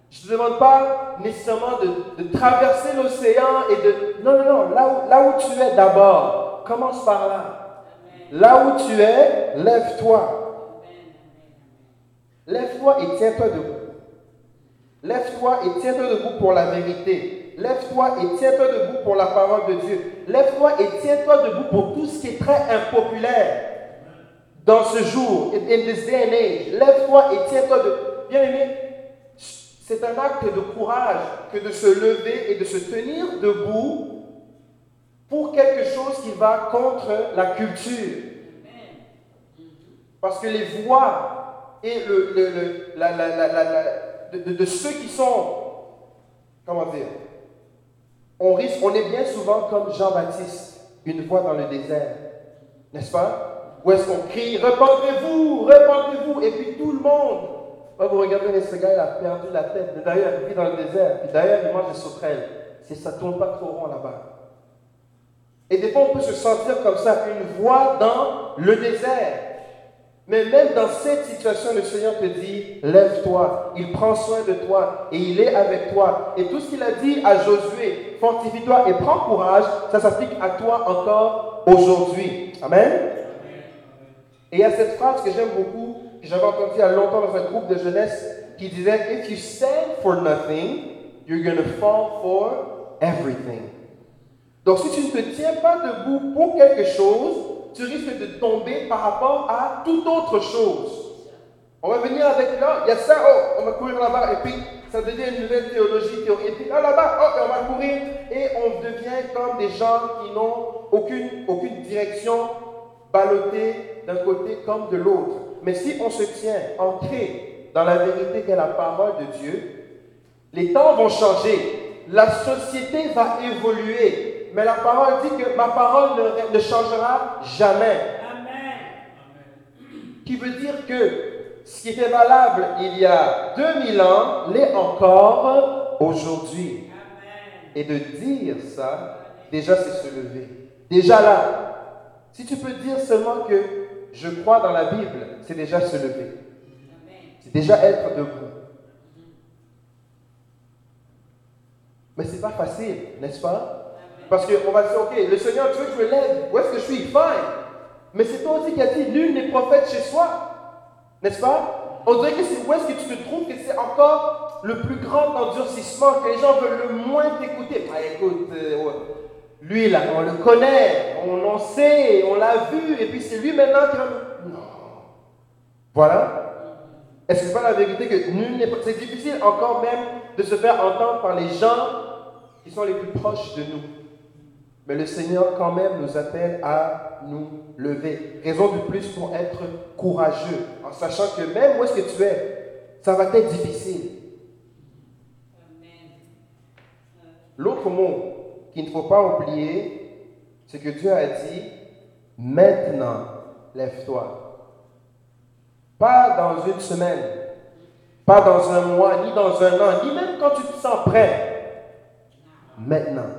Speaker 1: Je ne te demande pas nécessairement de, traverser l'océan et de... Non, non, non, là où, là où tu es d'abord, commence par là. Là où tu es, lève-toi. Lève-toi et tiens-toi debout. Lève-toi et tiens-toi debout pour la vérité. Lève-toi et tiens-toi debout pour la parole de Dieu. Lève-toi et tiens-toi debout pour tout ce qui est très impopulaire dans ce jour, in, this day and age. Lève-toi et tiens-toi debout. Bien aimé, c'est un acte de courage que de se lever et de se tenir debout pour quelque chose qui va contre la culture. Parce que les voix et le, de, de, ceux qui sont, comment dire, on risque, on est bien souvent comme Jean-Baptiste, une voix dans le désert, n'est-ce pas? Où est-ce qu'on crie, repentez-vous, repentez-vous, et puis tout le monde vous regardez, ce gars, il a perdu la tête. D'ailleurs, il vit dans le désert. Puis d'ailleurs, il mange des sauterelles. Ça ne tourne pas trop rond là-bas. Et des fois, on peut se sentir comme ça, une voix dans le désert. Mais même dans cette situation, le Seigneur te dit, lève-toi, il prend soin de toi et il est avec toi. Et tout ce qu'il a dit à Josué, fortifie-toi et prends courage, ça s'applique à toi encore aujourd'hui. Amen. Et il y a cette phrase que j'aime beaucoup, j'avais entendu il y a longtemps dans un groupe de jeunesse qui disait If you stand for nothing, you're going to fall for everything. Donc, si tu ne te tiens pas debout pour quelque chose, tu risques de tomber par rapport à toute autre chose. On va venir avec là, il y a ça, oh, on va courir là-bas, et puis ça devient une nouvelle théologie. Et puis là, là-bas, oh, on va courir, et on devient comme des gens qui n'ont aucune, aucune direction, ballottés d'un côté comme de l'autre. Mais si on se tient ancré dans la vérité qu'est la parole de Dieu, les temps vont changer, la société va évoluer, mais la parole dit que ma parole ne, changera jamais. Amen. Qui veut dire que ce qui était valable il y a 2000 ans l'est encore aujourd'hui. Et de dire ça, déjà c'est se lever. Déjà là, si tu peux dire seulement que je crois dans la Bible, c'est déjà se lever. C'est déjà être debout. Mais ce n'est pas facile, n'est-ce pas? Parce qu'on va dire, ok, le Seigneur, tu veux que je me lève? Où est-ce que je suis? Fine. Mais c'est toi aussi qui as dit, nul n'est prophète chez soi. N'est-ce pas? On dirait que c'est où est-ce que tu te trouves que c'est encore le plus grand endurcissement, que les gens veulent le moins t'écouter. Ah, écoute, euh, lui, là, on le connaît, on en sait, on l'a vu, et puis c'est lui maintenant qui va Non. Voilà. Est-ce que c'est pas la vérité que nul n'est pas. C'est difficile encore même de se faire entendre par les gens qui sont les plus proches de nous. Mais le Seigneur, quand même, nous appelle à nous lever. Raison de plus pour être courageux, en sachant que même où est-ce que tu es, ça va être difficile. L'autre mot qu'il ne faut pas oublier, c'est que Dieu a dit, maintenant, lève-toi. Pas dans une semaine, pas dans un mois, ni dans un an, ni même quand tu te sens prêt. Maintenant.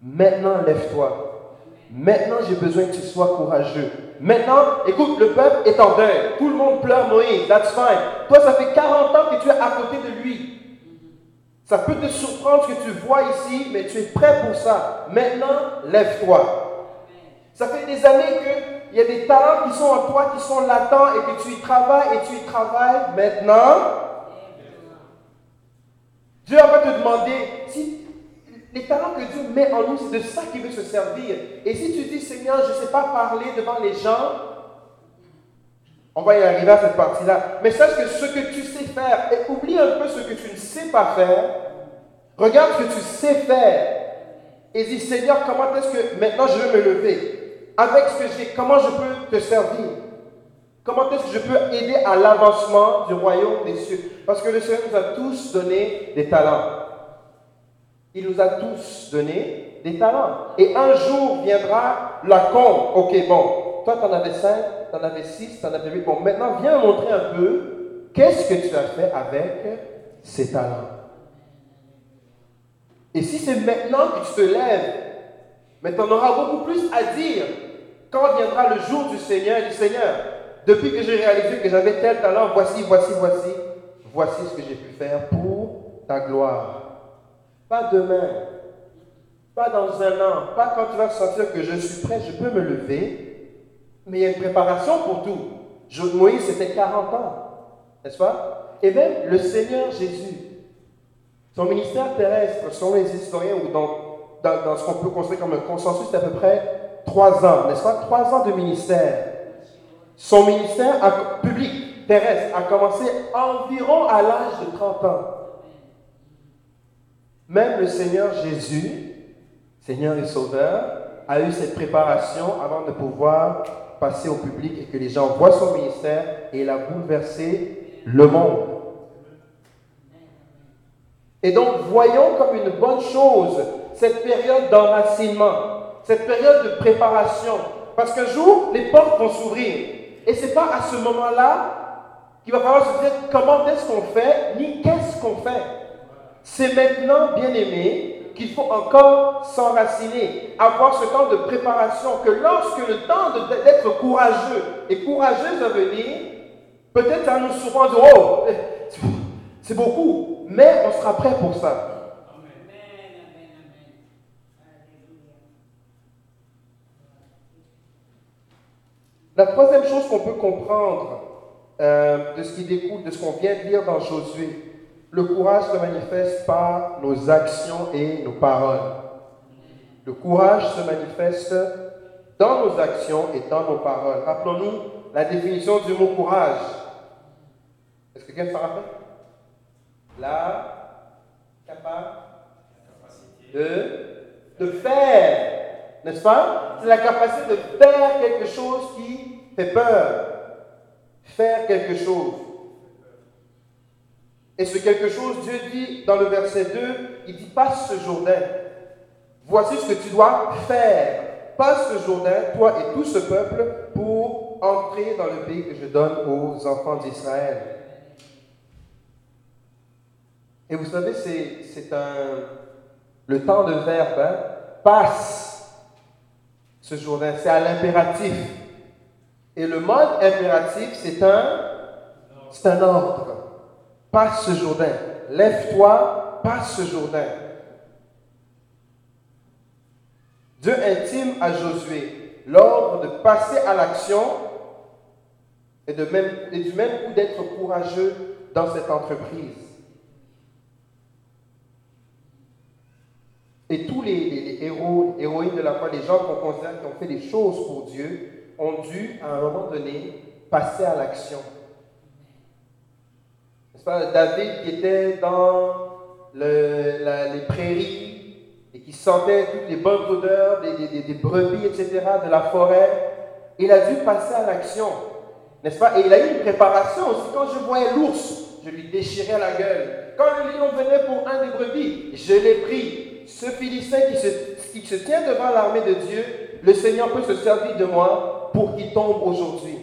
Speaker 1: Maintenant, lève-toi. Maintenant, j'ai besoin que tu sois courageux. Maintenant, écoute, le peuple est en deuil. Tout le monde pleure Moïse. That's fine. Toi, ça fait 40 ans que tu es à côté de lui. Ça peut te surprendre ce que tu vois ici, mais tu es prêt pour ça. Maintenant, lève-toi. Ça fait des années qu'il y a des talents qui sont en toi, qui sont latents, et que tu y travailles, et tu y travailles. Maintenant, Dieu va te demander si les talents que Dieu met en nous, c'est de ça qu'il veut se servir. Et si tu dis, Seigneur, je ne sais pas parler devant les gens, on va y arriver à cette partie-là. Mais sache que ce que tu sais faire, et oublie un peu ce que tu ne sais pas faire. Regarde ce que tu sais faire. Et dis, Seigneur, comment est-ce que maintenant je vais me lever? Avec ce que j'ai, comment je peux te servir? Comment est-ce que je peux aider à l'avancement du royaume des cieux? Parce que le Seigneur nous a tous donné des talents. Il nous a tous donné des talents. Et un jour viendra la compte. Ok, bon, toi tu en avais cinq, tu en avais six, tu en avais huit. Bon, maintenant viens montrer un peu qu'est-ce que tu as fait avec ces talents. Et si c'est maintenant que tu te lèves, mais tu en auras beaucoup plus à dire quand viendra le jour du Seigneur et du Seigneur. Depuis que j'ai réalisé que j'avais tel talent, voici, voici, voici, voici ce que j'ai pu faire pour ta gloire. Pas demain, pas dans un an, pas quand tu vas sentir que je suis prêt, je peux me lever, mais il y a une préparation pour tout. Moïse, c'était 40 ans, n'est-ce pas? Et même le Seigneur Jésus, son ministère terrestre, selon les historiens ou dans, dans, ce qu'on peut construire comme un consensus, c'est à peu près trois ans, n'est-ce pas? Trois ans de ministère. Son ministère public terrestre a commencé environ à l'âge de 30 ans. Même le Seigneur Jésus, Seigneur et Sauveur, a eu cette préparation avant de pouvoir passer au public et que les gens voient son ministère et il a bouleversé le monde. Et donc, voyons comme une bonne chose cette période d'enracinement, cette période de préparation. Parce qu'un jour, les portes vont s'ouvrir. Et ce n'est pas à ce moment-là qu'il va falloir se dire comment est-ce qu'on fait, ni qu'est-ce qu'on fait. C'est maintenant, bien aimé, qu'il faut encore s'enraciner, avoir ce temps de préparation, que lorsque le temps d'être courageux et courageuse va venir, peut-être ça nous surprendre, oh, c'est beaucoup, mais on sera prêt pour ça. La troisième chose qu'on peut comprendre euh, de ce qui découle de ce qu'on vient de lire dans Josué, le courage se manifeste par nos actions et nos paroles. Le courage se manifeste dans nos actions et dans nos paroles. Rappelons-nous la définition du mot courage. Est-ce que quelqu'un s'en rappelle? La capacité de, de faire, n'est-ce pas? C'est la capacité de faire quelque chose qui fait peur. Faire quelque chose. Et ce quelque chose, Dieu dit dans le verset 2, il dit passe ce Jourdain. Voici ce que tu dois faire. Passe ce Jourdain, toi et tout ce peuple, pour entrer dans le pays que je donne aux enfants d'Israël. Et vous savez, c'est un. Le temps de verbe hein, passe ce jour-là. C'est à l'impératif. Et le mode impératif, c'est un. C'est un ordre. Passe ce Jourdain. Lève-toi, passe ce Jourdain. Dieu intime à Josué l'ordre de passer à l'action et, du même coup d'être courageux dans cette entreprise. Et tous les, héros, héroïnes de la foi, les gens qu'on considère qui ont fait des choses pour Dieu, ont dû, à un moment donné, passer à l'action. David qui était dans les prairies et qui sentait toutes les bonnes odeurs des, brebis, etc., de la forêt, il a dû passer à l'action. N'est-ce pas? Et il a eu une préparation aussi. Quand je voyais l'ours, je lui déchirais la gueule. Quand le lion venait pour un des brebis, je l'ai pris ce Philistin qui se tient devant l'armée de Dieu, le Seigneur peut se servir de moi pour qu'il tombe aujourd'hui.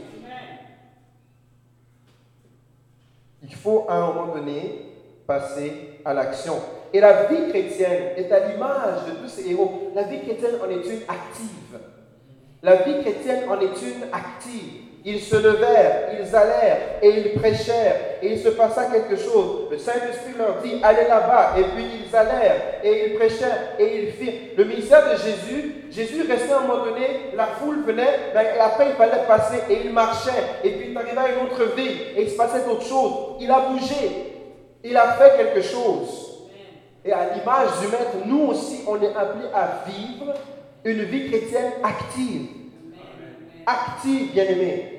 Speaker 1: Il faut à un moment donné passer à l'action. Et la vie chrétienne est à l'image de tous ces héros. La vie chrétienne en est une active. La vie chrétienne en est une active. Ils se levèrent, ils allèrent et ils prêchèrent et il se passa quelque chose. Le Saint-Esprit leur dit, allez là-bas. Et puis ils allèrent et ils prêchèrent et ils firent. Le ministère de Jésus, Jésus restait à un moment donné, la foule venait, ben, et après il fallait passer et il marchait. Et puis il arrivait à une autre ville et il se passait d'autres choses. Il a bougé. Il a fait quelque chose. Et à l'image du Maître, nous aussi, on est appelés à vivre une vie chrétienne active. Active, bien-aimé.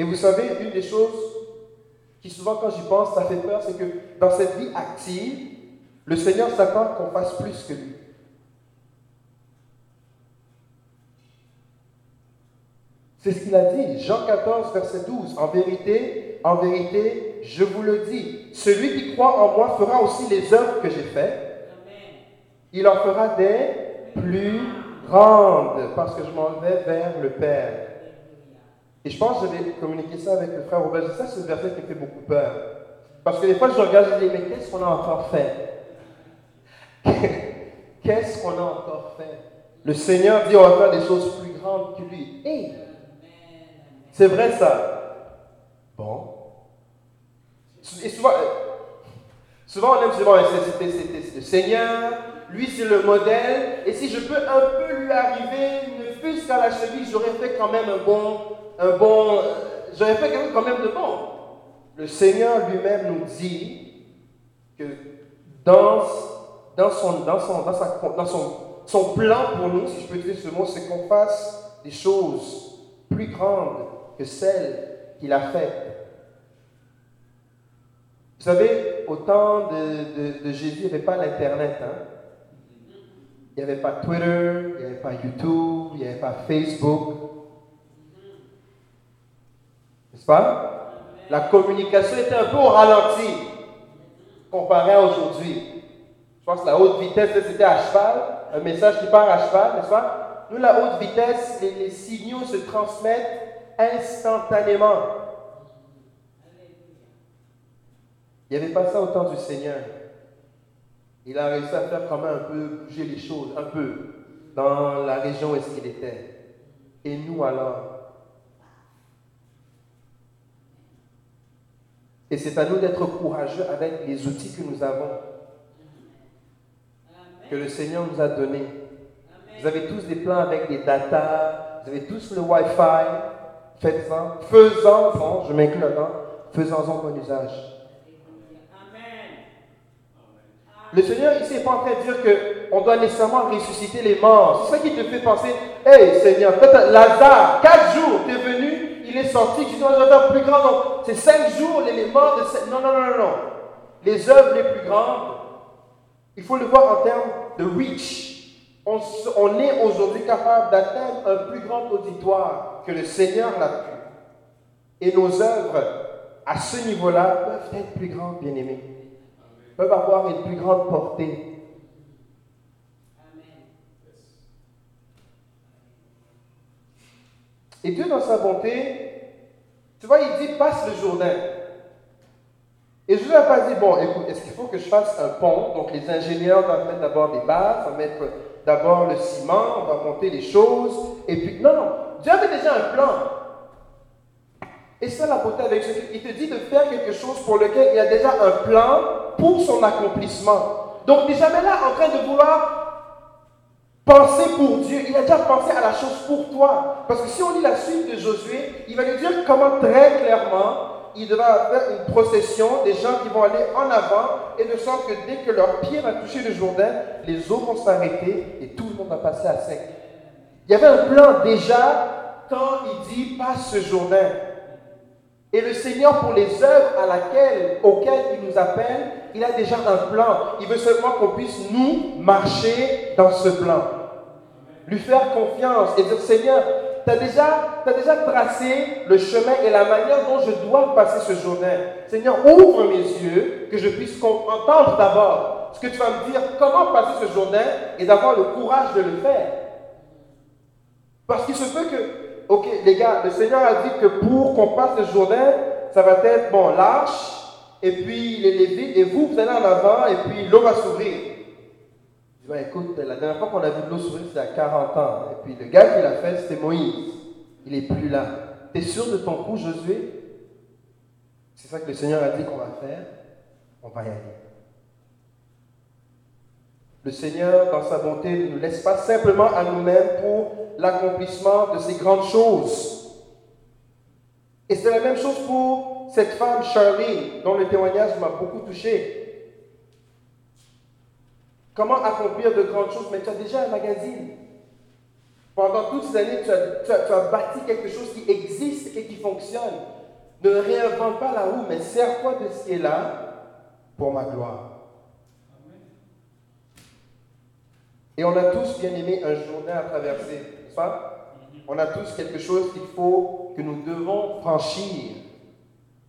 Speaker 1: Et vous savez, une des choses qui souvent quand j'y pense, ça fait peur, c'est que dans cette vie active, le Seigneur s'attend qu'on fasse plus que lui. C'est ce qu'il a dit. Jean 14, verset 12. En vérité, en vérité, je vous le dis, celui qui croit en moi fera aussi les œuvres que j'ai faites. Il en fera des plus grandes, parce que je m'en vais vers le Père. Et je pense que je vais communiquer ça avec le frère Robert. Ça, c'est ce verset qui me fait beaucoup peur. Parce que des fois, je regarde, je dis, mais qu'est-ce qu'on a encore fait? Qu'est-ce qu'on a encore fait? Le Seigneur dit, on va faire des choses plus grandes que lui. Hey, c'est vrai ça. Bon. Et souvent, souvent on aime souvent, c'est le Seigneur, lui c'est le modèle, et si je peux un peu lui arriver, fût-ce qu'à la cheville, j'aurais fait quand même un bon, un bon, j'aurais fait quand même de bon. Le Seigneur lui-même nous dit que dans, dans, son, dans, son, dans, dans son, son plan pour nous, si je peux utiliser ce mot, c'est qu'on fasse des choses plus grandes que celles qu'il a faites. Vous savez, au temps de, de, Jésus, il n'y avait pas l'Internet. Hein? Il n'y avait pas Twitter, il n'y avait pas YouTube, il n'y avait pas Facebook. N'est-ce pas? La communication était un peu au ralenti comparé à aujourd'hui. Je pense que la haute vitesse, c'était à cheval, un message qui part à cheval, n'est-ce pas? Nous, la haute vitesse, les, les signaux se transmettent instantanément. Il n'y avait pas ça au temps du Seigneur. Il a réussi à faire quand même un peu bouger les choses, un peu, dans la région où est-ce qu'il était. Et nous alors? Et c'est à nous d'être courageux avec les outils que nous avons, que le Seigneur nous a donnés. Vous avez tous des plans avec des data, vous avez tous le Wi-Fi, faites-en, faisons-en, je m'inclus là-dedans, faisons-en bon usage. Le Seigneur ici n'est pas en train de dire qu'on doit nécessairement ressusciter les morts. C'est ça qui te fait penser, hey Seigneur, Lazare, quatre jours, tu es venu, il est sorti, tu dois faire plus grand. Donc, c'est cinq jours, les, morts de Non, non, non, non, non. Les œuvres les plus grandes, il faut le voir en termes de reach. On, on est aujourd'hui capable d'atteindre un plus grand auditoire que le Seigneur l'a pu. Et nos œuvres, à ce niveau-là, peuvent être plus grandes, bien aimés peuvent avoir une plus grande portée. Et Dieu, dans sa bonté, tu vois, il dit passe le Jourdain. Et je ne ai pas dit, bon, écoute, est-ce qu'il faut que je fasse un pont? Donc les ingénieurs doivent mettre d'abord des bases, on mettre d'abord le ciment, on va monter les choses. Et puis, non, non, Dieu avait déjà un plan. Et ça, la beauté avec ce il te dit de faire quelque chose pour lequel il y a déjà un plan pour son accomplissement. Donc, jamais là en train de vouloir penser pour Dieu. Il a déjà pensé à la chose pour toi. Parce que si on lit la suite de Josué, il va lui dire comment très clairement il devra faire une procession des gens qui vont aller en avant et de sorte que dès que leur pied va toucher le Jourdain, les eaux vont s'arrêter et tout le monde va passer à sec. Il y avait un plan déjà quand il dit passe ce Jourdain. Et le Seigneur, pour les œuvres à laquelle, auxquelles il nous appelle, il a déjà un plan. Il veut seulement qu'on puisse nous marcher dans ce plan. Lui faire confiance et dire, Seigneur, tu as déjà, as déjà tracé le chemin et la manière dont je dois passer ce journée. Seigneur, ouvre mes yeux, que je puisse entendre d'abord ce que tu vas me dire, comment passer ce journée et d'avoir le courage de le faire. Parce qu'il se peut que ok, les gars, le Seigneur a dit que pour qu'on passe le Jourdain, ça va être, bon, l'arche, et puis les Lévites, et vous, vous allez en avant, et puis l'eau va s'ouvrir. Je dis, écoute, la dernière fois qu'on a vu l'eau s'ouvrir, c'était à 40 ans. Et puis le gars qui l'a fait, c'était Moïse. Il n'est plus là. Tu es sûr de ton coup, Josué? C'est ça que le Seigneur a dit qu'on va faire. On va y aller. Le Seigneur, dans sa bonté, ne nous laisse pas simplement à nous-mêmes pour l'accomplissement de ces grandes choses. Et c'est la même chose pour cette femme, Charlene, dont le témoignage m'a beaucoup touché. Comment accomplir de grandes choses? Mais tu as déjà un magazine. Pendant toutes ces années, tu as, tu as bâti quelque chose qui existe et qui fonctionne. Ne réinvente pas la roue, mais sers-toi de ce qui est là pour ma gloire. Et on a tous bien aimé un journée à traverser, n'est-ce pas? On a tous quelque chose qu'il faut, que nous devons franchir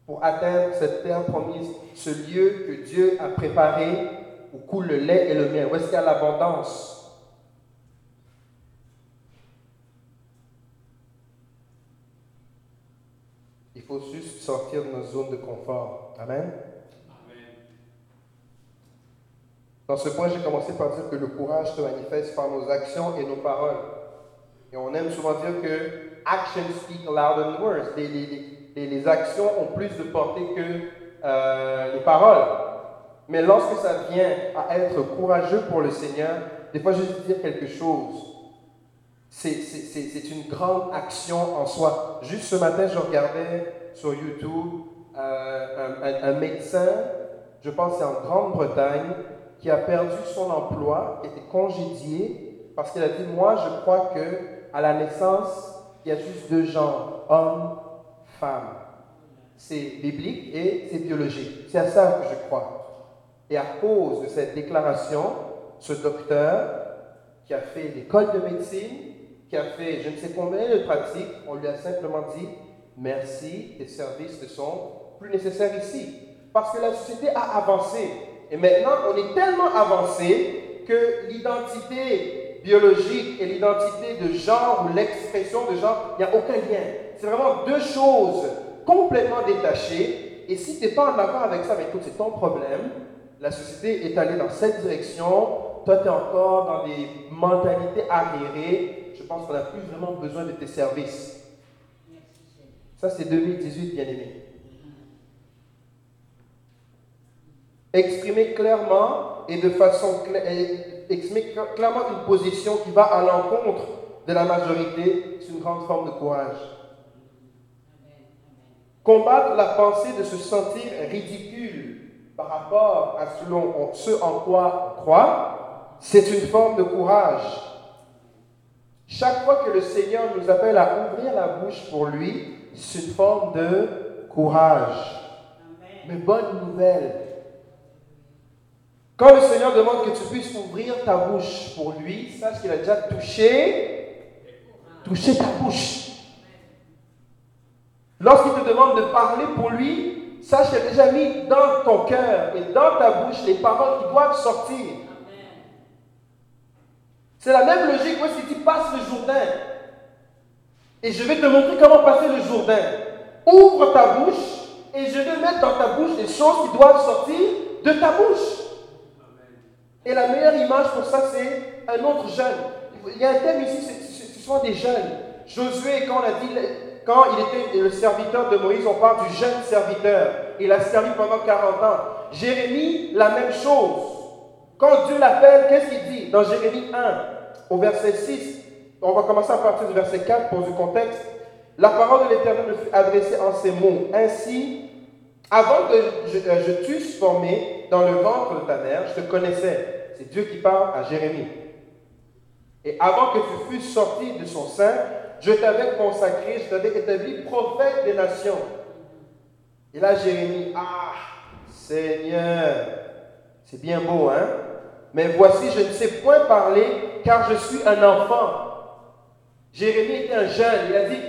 Speaker 1: pour atteindre cette terre promise, ce lieu que Dieu a préparé où coule le lait et le miel, où est-ce qu'il y a l'abondance? Il faut juste sortir de nos zones de confort. Amen. Dans ce point, j'ai commencé par dire que le courage se manifeste par nos actions et nos paroles. Et on aime souvent dire que actions speak louder than words. Les, actions ont plus de portée que euh, les paroles. Mais lorsque ça vient à être courageux pour le Seigneur, des fois, vais dire quelque chose. C'est une grande action en soi. Juste ce matin, je regardais sur YouTube euh, un, un, médecin, je pense c'est en Grande-Bretagne, qui a perdu son emploi, était congédié, parce qu'il a dit, moi, je crois que à la naissance, il y a juste deux genres, homme, femme. C'est biblique et c'est biologique. C'est à ça que je crois. Et à cause de cette déclaration, ce docteur qui a fait l'école de médecine, qui a fait je ne sais combien de pratiques, on lui a simplement dit merci, tes services ne sont plus nécessaires ici. Parce que la société a avancé. Et maintenant, on est tellement avancé que l'identité biologique et l'identité de genre ou l'expression de genre, il n'y a aucun lien. C'est vraiment deux choses complètement détachées. Et si tu n'es pas en accord avec ça, mais écoute, c'est ton problème la société est allée dans cette direction, toi tu es encore dans des mentalités arriérées, je pense qu'on n'a plus vraiment besoin de tes services. Ça c'est 2018, bien aimé. Exprimer clairement et de façon exprimer clairement une position qui va à l'encontre de la majorité, c'est une grande forme de courage. Combattre la pensée de se sentir ridicule par rapport à ce en quoi on croit, c'est une forme de courage. Chaque fois que le Seigneur nous appelle à ouvrir la bouche pour lui, c'est une forme de courage. Mais bonne nouvelle. Quand le Seigneur demande que tu puisses ouvrir ta bouche pour lui, sache qu'il a déjà touché, touché ta bouche. Lorsqu'il te demande de parler pour lui, sache qu'il a déjà mis dans ton cœur et dans ta bouche les paroles qui doivent sortir. C'est la même logique où si tu passes le Jourdain. Et je vais te montrer comment passer le Jourdain. Ouvre ta bouche et je vais mettre dans ta bouche les choses qui doivent sortir de ta bouche. Et la meilleure image pour ça, c'est un autre jeune. Il y a un thème ici, ce sont des jeunes. Josué, quand il était le serviteur de Moïse, on parle du jeune serviteur. Il a servi pendant 40 ans. Jérémie, la même chose. Quand Dieu l'appelle, qu'est-ce qu'il dit Dans Jérémie 1, au verset 6, on va commencer à partir du verset 4 pour du contexte. La parole de l'Éternel me fut adressée en ces mots. Ainsi, avant que je, euh, je formé dans le ventre de ta mère, je te connaissais. C'est Dieu qui parle à Jérémie. Et avant que tu fusses sorti de son sein, je t'avais consacré, je t'avais établi prophète des nations. Et là, Jérémie, ah, Seigneur, c'est bien beau, hein? Mais voici, je ne sais point parler car je suis un enfant. Jérémie était un jeune, il a dit,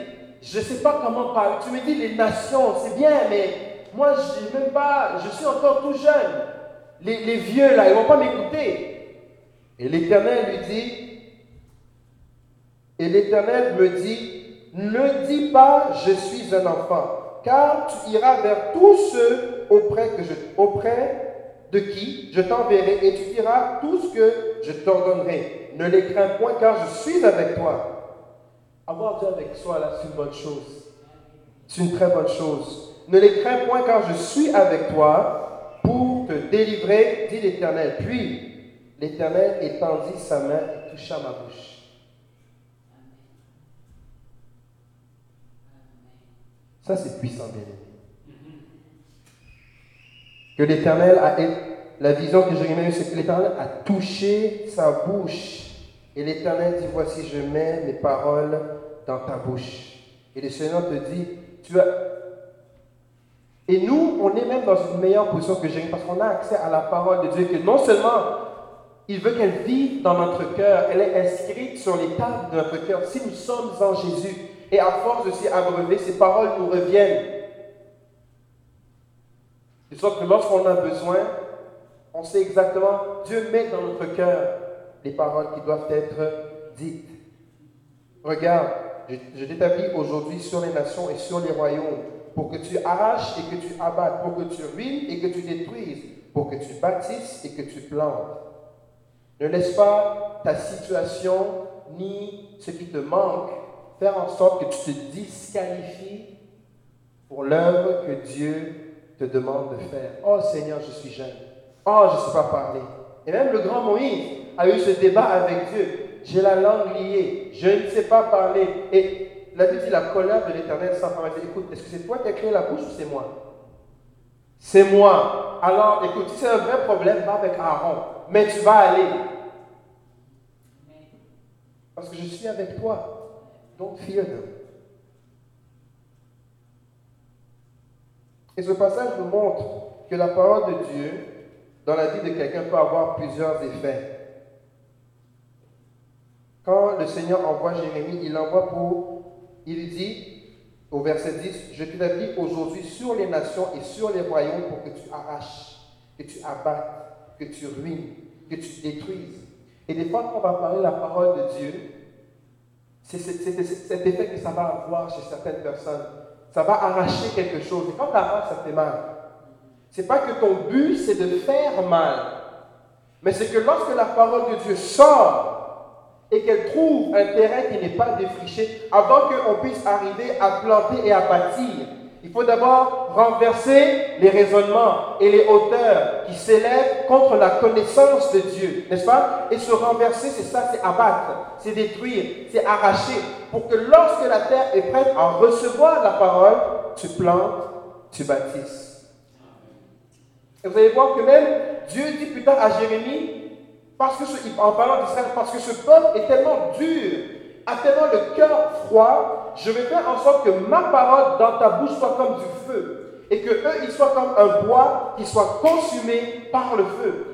Speaker 1: je ne sais pas comment parler. Tu me dis les nations, c'est bien, mais moi, je même pas, je suis encore tout jeune. Les, vieux, là, ils vont pas m'écouter. Et l'Éternel lui dit, et l'Éternel me dit, ne dis pas, je suis un enfant, car tu iras vers tous ceux auprès, auprès de qui je t'enverrai, et tu diras tout ce que je t'ordonnerai. Ne les crains point, car je suis avec toi. Avoir Dieu avec soi, là, c'est une bonne chose. C'est une très bonne chose. Ne les crains point, car je suis avec toi pour te délivrer, dit l'Éternel. Puis l'Éternel étendit sa main et toucha ma bouche. Ça, c'est puissant, bien aimé. Que l'Éternel a. La vision que j'ai eue, c'est que l'Éternel a touché sa bouche. Et l'Éternel dit Voici, je mets mes paroles dans ta bouche. Et le Seigneur te dit Tu as. Et nous, on est même dans une meilleure position que Jérémie parce qu'on a accès à la parole de Dieu. Que non seulement il veut qu'elle vive dans notre cœur. Elle est inscrite sur les tables de notre cœur. Si nous sommes en Jésus, et à force de s'y abreuver, ces paroles nous reviennent. De sorte que lorsqu'on a besoin, on sait exactement, Dieu met dans notre cœur les paroles qui doivent être dites. Regarde, je, je t'établis aujourd'hui sur les nations et sur les royaumes pour que tu arraches et que tu abattes, pour que tu ruines et que tu détruises, pour que tu bâtisses et que tu plantes. Ne laisse pas ta situation ni ce qui te manque faire en sorte que tu te disqualifies pour l'œuvre que Dieu te demande de faire. Oh Seigneur, je suis jeune. Oh, je ne sais pas parler. Et même le grand Moïse a eu ce débat avec Dieu. J'ai la langue liée, je ne sais pas parler. Et la Bible dit la colère de l'Éternel dit, Écoute, est-ce que c'est toi qui as créé la bouche ou c'est moi? C'est moi. Alors, écoute, si c'est un vrai problème, va avec Aaron. Mais tu vas aller. Parce que je suis avec toi. Don't fear them. Et ce passage nous montre que la parole de Dieu dans la vie de quelqu'un peut avoir plusieurs effets. Quand le Seigneur envoie Jérémie, il l'envoie pour, il dit au verset 10, je t'établis aujourd'hui sur les nations et sur les royaumes pour que tu arraches, que tu abattes, que tu ruines, que tu détruises. Et des fois, quand on va parler la parole de Dieu, c'est cet effet que ça va avoir chez certaines personnes. Ça va arracher quelque chose. Et quand tu arraches, ça fait mal. C'est pas que ton but, c'est de faire mal. Mais c'est que lorsque la parole de Dieu sort et qu'elle trouve un terrain qui n'est pas défriché, avant qu'on puisse arriver à planter et à bâtir, il faut d'abord renverser les raisonnements et les hauteurs qui s'élèvent contre la connaissance de Dieu, n'est-ce pas? Et se renverser, c'est ça, c'est abattre, c'est détruire, c'est arracher, pour que lorsque la terre est prête à recevoir la parole, tu plantes, tu bâtisses. Et vous allez voir que même Dieu dit plus tard à Jérémie, parce que en parlant d'Israël, parce que ce peuple est tellement dur, a tellement le cœur froid, je vais faire en sorte que ma parole dans ta bouche soit comme du feu, et que eux, ils soient comme un bois qui soit consumé par le feu.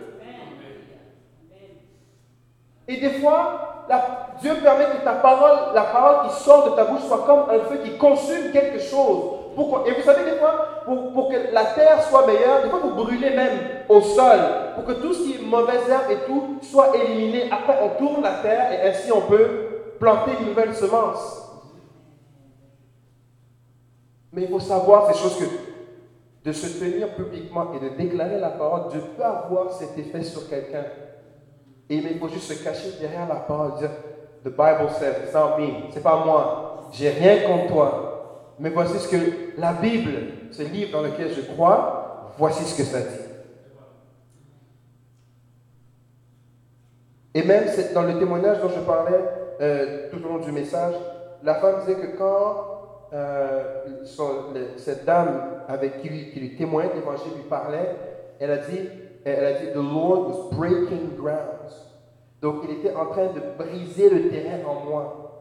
Speaker 1: Et des fois, Dieu permet que ta parole, la parole qui sort de ta bouche soit comme un feu qui consume quelque chose. Et vous savez, des fois, pour, que la terre soit meilleure, des fois, vous brûlez même au sol, pour que tout ce qui est mauvaise herbe et tout soit éliminé. Après, on tourne la terre et ainsi on peut planter une nouvelle semence. Mais il faut savoir ces choses que de se tenir publiquement et de déclarer la parole, Dieu peut avoir cet effet sur quelqu'un. Et il faut juste se cacher derrière la parole, dire The Bible says, it's not me, c'est pas moi, j'ai rien contre toi. Mais voici ce que la Bible, ce livre dans lequel je crois, voici ce que ça dit. Et même dans le témoignage dont je parlais euh, tout au long du message, la femme disait que quand euh, cette dame avec qui lui, qui lui témoignait l'évangile lui parlait, elle a dit, elle a dit, The Lord was breaking grounds. Donc il était en train de briser le terrain en moi.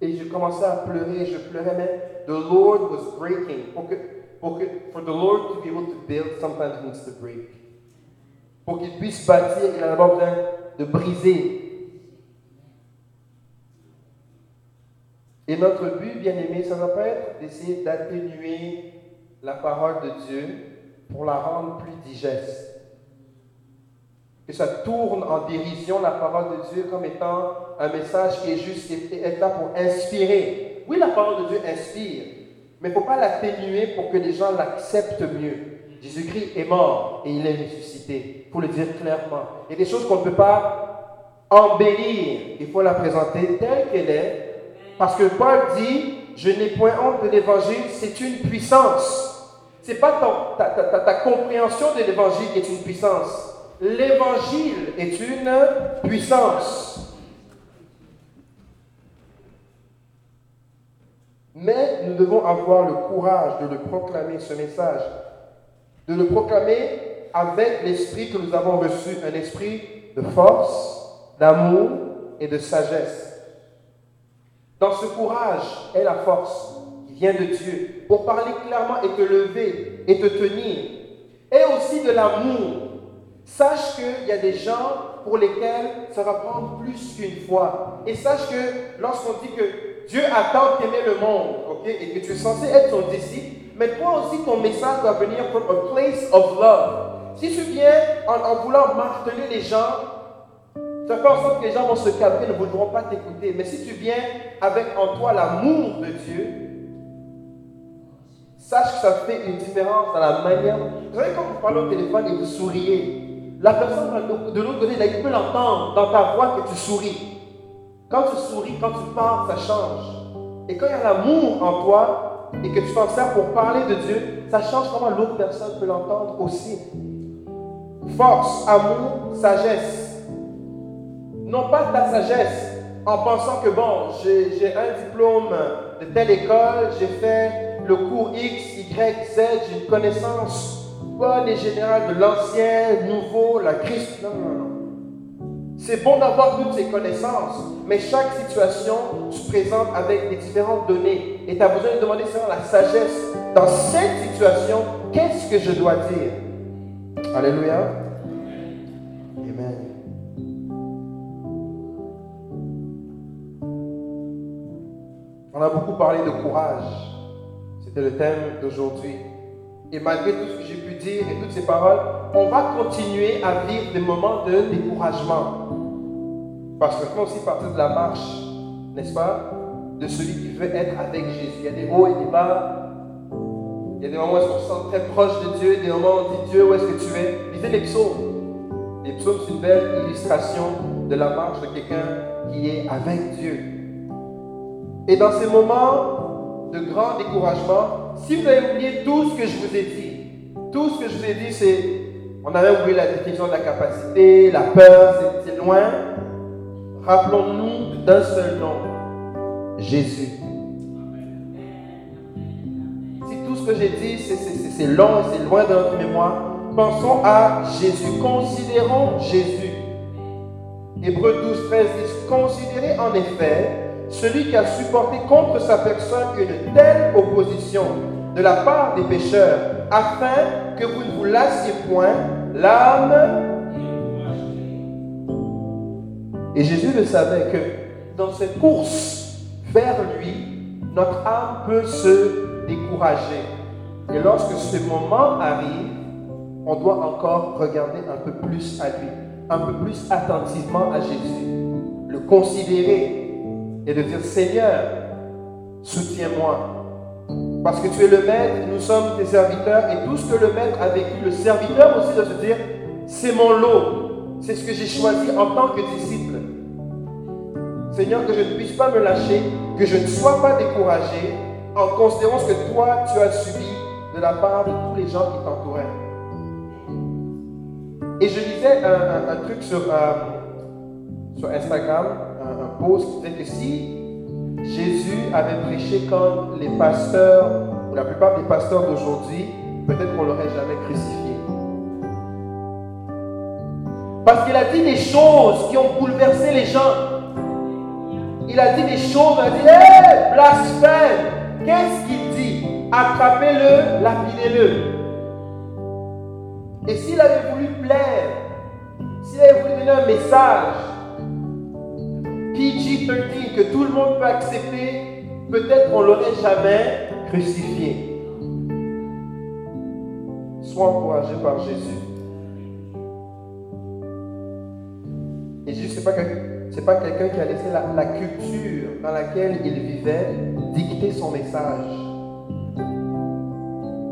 Speaker 1: Et je commençais à pleurer, je pleurais même. The Lord was breaking. Pour que, pour que, for the Lord to be able to build, sometimes needs to break. Pour qu'il puisse bâtir, il a d'abord besoin de briser. Et notre but, bien aimé, ça ne va pas être d'essayer d'atténuer la parole de Dieu pour la rendre plus digeste. Que ça tourne en dérision la parole de Dieu comme étant un message qui est juste, qui est là pour inspirer. Oui, la parole de Dieu inspire, mais il ne faut pas l'atténuer pour que les gens l'acceptent mieux. Jésus-Christ est mort et il est ressuscité. Il faut le dire clairement. Il y a des choses qu'on ne peut pas embellir. Il faut la présenter telle qu'elle est parce que Paul dit, je n'ai point honte de l'évangile, c'est une puissance. Ce n'est pas ta, ta, compréhension de l'évangile qui est une puissance. L'évangile est une puissance. Mais nous devons avoir le courage de le proclamer, ce message. De le proclamer avec l'esprit que nous avons reçu, un esprit de force, d'amour et de sagesse. Dans ce courage est la force qui vient de Dieu pour parler clairement et te lever et te tenir. Et aussi de l'amour. Sache qu'il y a des gens pour lesquels ça va prendre plus qu'une fois. Et sache que lorsqu'on dit que Dieu a tant aimé le monde, et que tu es censé être son disciple, mais toi aussi ton message doit venir from a place of love. Si tu viens en, voulant marteler les gens, ça fait en sorte que les gens vont se calmer, ne voudront pas t'écouter. Mais si tu viens avec en toi l'amour de Dieu, sache que ça fait une différence dans la manière. Vous savez, quand vous parlez au téléphone et vous souriez, la personne de l'autre côté, il peut l'entendre dans ta voix que tu souris. Quand tu souris, quand tu parles, ça change. Et quand il y a l'amour en toi et que tu t'en sers pour parler de Dieu, ça change comment l'autre personne peut l'entendre aussi. Force, amour, sagesse. Non pas ta sagesse en pensant que bon, j'ai un diplôme de telle école, j'ai fait le cours X, Y, Z, j'ai une connaissance bonne et générale de l'ancien, nouveau, la Christ. Non, non, non. C'est bon d'avoir toutes ces connaissances, mais chaque situation se présente avec des différentes données. Et tu as besoin de demander seulement la sagesse. Dans cette situation, qu'est-ce que je dois dire? Alléluia. Amen. On a beaucoup parlé de courage. C'était le thème d'aujourd'hui. Et malgré tout ce que j'ai pu dire et toutes ces paroles, on va continuer à vivre des moments de découragement. Parce que fait aussi partie de la marche, n'est-ce pas, de celui qui veut être avec Jésus. Il y a des hauts et des bas. Il y a des moments où on se sent très proche de Dieu, des moments où on dit Dieu, où est-ce que tu es? Lisez les psaumes. Les psaumes, c'est une belle illustration de la marche de quelqu'un qui est avec Dieu. Et dans ces moments de grand découragement, si vous avez oublié tout ce que je vous ai dit, tout ce que je vous ai dit, c'est, on avait oublié la définition de la capacité, la peur, c'est loin. Rappelons-nous d'un seul nom, Jésus. Si tout ce que j'ai dit, c'est long c'est loin de notre mémoire, pensons à Jésus. Considérons Jésus. Hébreu 12, 13 dit, considérez en effet celui qui a supporté contre sa personne une telle opposition de la part des pécheurs, afin que vous ne vous lassiez point l'âme. Et Jésus le savait que dans cette course vers lui, notre âme peut se décourager. Et lorsque ce moment arrive, on doit encore regarder un peu plus à lui, un peu plus attentivement à Jésus, le considérer, et de dire Seigneur, soutiens-moi. Parce que tu es le maître, nous sommes tes serviteurs et tout ce que le maître a vécu, le serviteur aussi doit se dire c'est mon lot, c'est ce que j'ai choisi en tant que disciple. Seigneur, que je ne puisse pas me lâcher, que je ne sois pas découragé en considérant ce que toi tu as subi de la part de tous les gens qui t'entouraient. Et je lisais un, truc sur, euh, sur Instagram qui disait que si Jésus avait prêché comme les pasteurs, ou la plupart des pasteurs d'aujourd'hui, peut-être qu'on l'aurait jamais crucifié. Parce qu'il a dit des choses qui ont bouleversé les gens. Il a dit des choses, il a dit, hé, blasphème. Qu'est-ce qu'il dit? Attrapez-le, lapidez-le. Et s'il avait voulu plaire, s'il avait voulu donner un message, PG-13 que tout le monde peut accepter, peut-être qu'on l'aurait jamais crucifié. Sois encouragé par Jésus. Et Jésus, ce n'est pas, pas quelqu'un qui a laissé la, la culture dans laquelle il vivait dicter son message.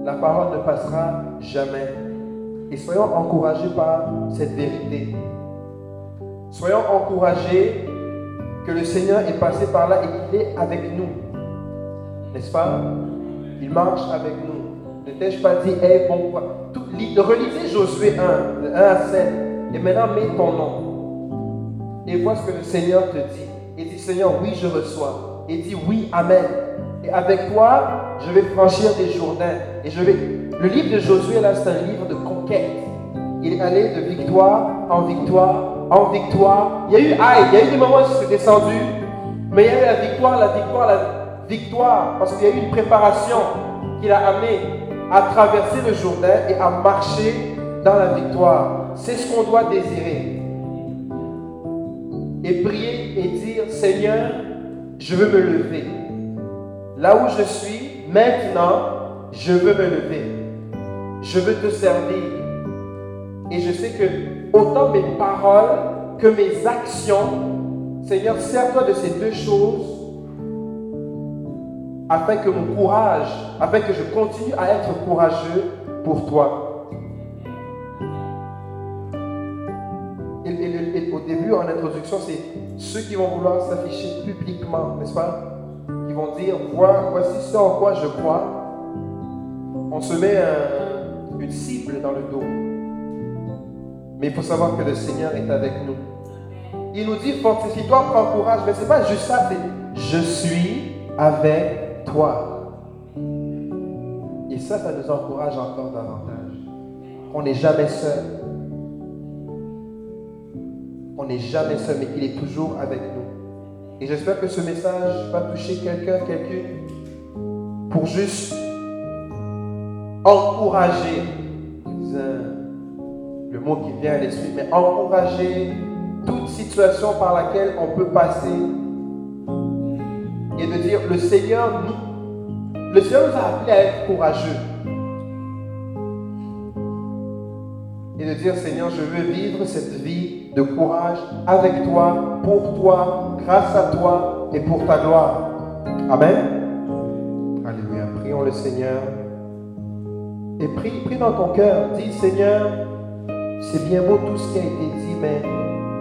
Speaker 1: La parole ne passera jamais. Et soyons encouragés par cette vérité. Soyons encouragés que le Seigneur est passé par là et qu'il est avec nous. N'est-ce pas? Il marche avec nous. Ne t'ai-je pas dit, hé, bon quoi? Relisez Josué 1, 1 à 7, et maintenant mets ton nom. Et vois ce que le Seigneur te dit. Et dis, Seigneur, oui, je reçois. Et dis, oui, Amen. Et avec toi, je vais franchir des Jourdains. Et je vais. Le livre de Josué, là, c'est un livre de conquête. Il allé de victoire en victoire en victoire. Il y a eu aïe, il y a eu des moments où c'est descendu, mais il y a eu la victoire, la victoire, la victoire, parce qu'il y a eu une préparation qui l'a amené à traverser le Jourdain et à marcher dans la victoire. C'est ce qu'on doit désirer. et prier et dire, Seigneur, je veux me lever. Là où je suis, maintenant, je veux me lever. Je veux te servir. Et je sais que autant mes paroles que mes actions, Seigneur, sers-toi de ces deux choses afin que mon courage, afin que je continue à être courageux pour toi. Et, au début, en introduction, c'est ceux qui vont vouloir s'afficher publiquement, n'est-ce pas? Qui vont dire, voici ce en quoi je crois. On se met une cible dans le dos. Mais il faut savoir que le Seigneur est avec nous. Il nous dit, fortifie-toi, prends courage. Mais ce n'est pas juste ça, c'est je suis avec toi. Et ça, ça nous encourage encore davantage. On n'est jamais seul. On n'est jamais seul, mais il est toujours avec nous. Et j'espère que ce message va toucher quelqu'un, quelqu'un, pour juste encourager, le mot qui vient à l'esprit, mais encourager toute situation par laquelle on peut passer et de dire le Seigneur nous, le Seigneur nous a appelés à être courageux. Et de dire Seigneur, je veux vivre cette vie de courage avec toi, pour toi, grâce à toi et pour ta gloire. Amen. Alléluia. Prions le Seigneur. Et prie, prie dans ton cœur. Dis Seigneur, c'est bien beau tout ce qui a été dit, mais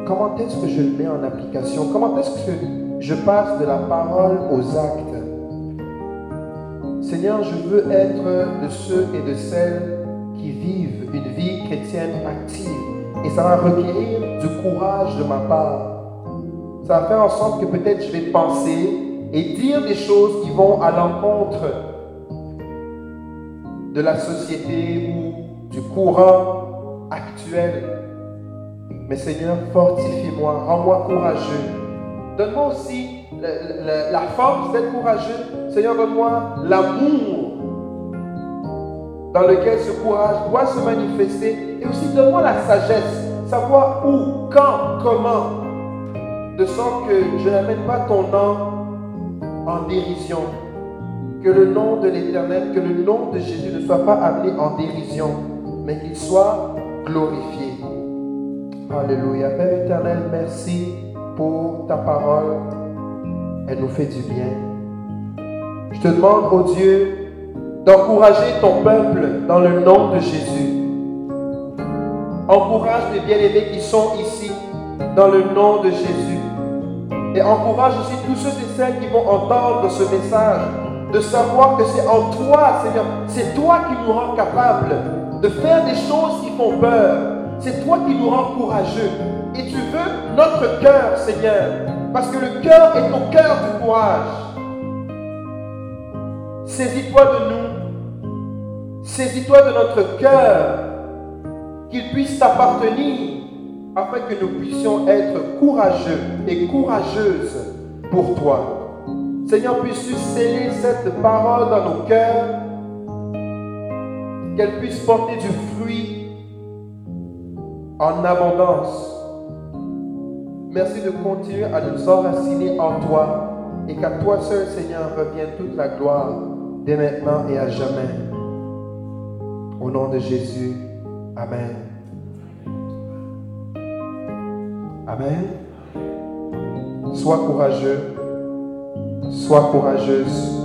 Speaker 1: comment est-ce que je le mets en application? Comment est-ce que je passe de la parole aux actes? Seigneur, je veux être de ceux et de celles qui vivent une vie chrétienne active. Et ça va requérir du courage de ma part. Ça va faire en sorte que peut-être je vais penser et dire des choses qui vont à l'encontre de la société ou du courant actuel. Mais Seigneur, fortifie-moi, rends-moi courageux. Donne-moi aussi la, force d'être courageux. Seigneur, donne-moi l'amour dans lequel ce courage doit se manifester. Et aussi donne-moi la sagesse, savoir où, quand, comment, de sorte que je n'amène pas ton nom en dérision. Que le nom de l'Éternel, que le nom de Jésus ne soit pas amené en dérision, mais qu'il soit glorifié. Alléluia. Père éternel, merci pour ta parole. Elle nous fait du bien. Je te demande, oh Dieu, d'encourager ton peuple dans le nom de Jésus. Encourage les bien-aimés qui sont ici dans le nom de Jésus. Et encourage aussi tous ceux et celles qui vont entendre ce message de savoir que c'est en toi, Seigneur, c'est toi qui nous rends capables de faire des choses qui font peur. C'est toi qui nous rends courageux. Et tu veux notre cœur, Seigneur. Parce que le cœur est au cœur du courage. Saisis-toi de nous. Saisis-toi de notre cœur. Qu'il puisse t'appartenir afin que nous puissions être courageux et courageuses pour toi. Seigneur, puisses-tu sceller cette parole dans nos cœurs qu'elle puisse porter du fruit en abondance. Merci de continuer à nous enraciner en toi et qu'à toi seul, Seigneur, revienne toute la gloire dès maintenant et à jamais. Au nom de Jésus, Amen. Amen. Sois courageux, sois courageuse,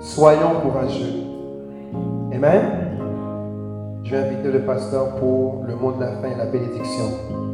Speaker 1: soyons courageux. Amen. Je vais inviter le pasteur pour le mot de la fin et la bénédiction.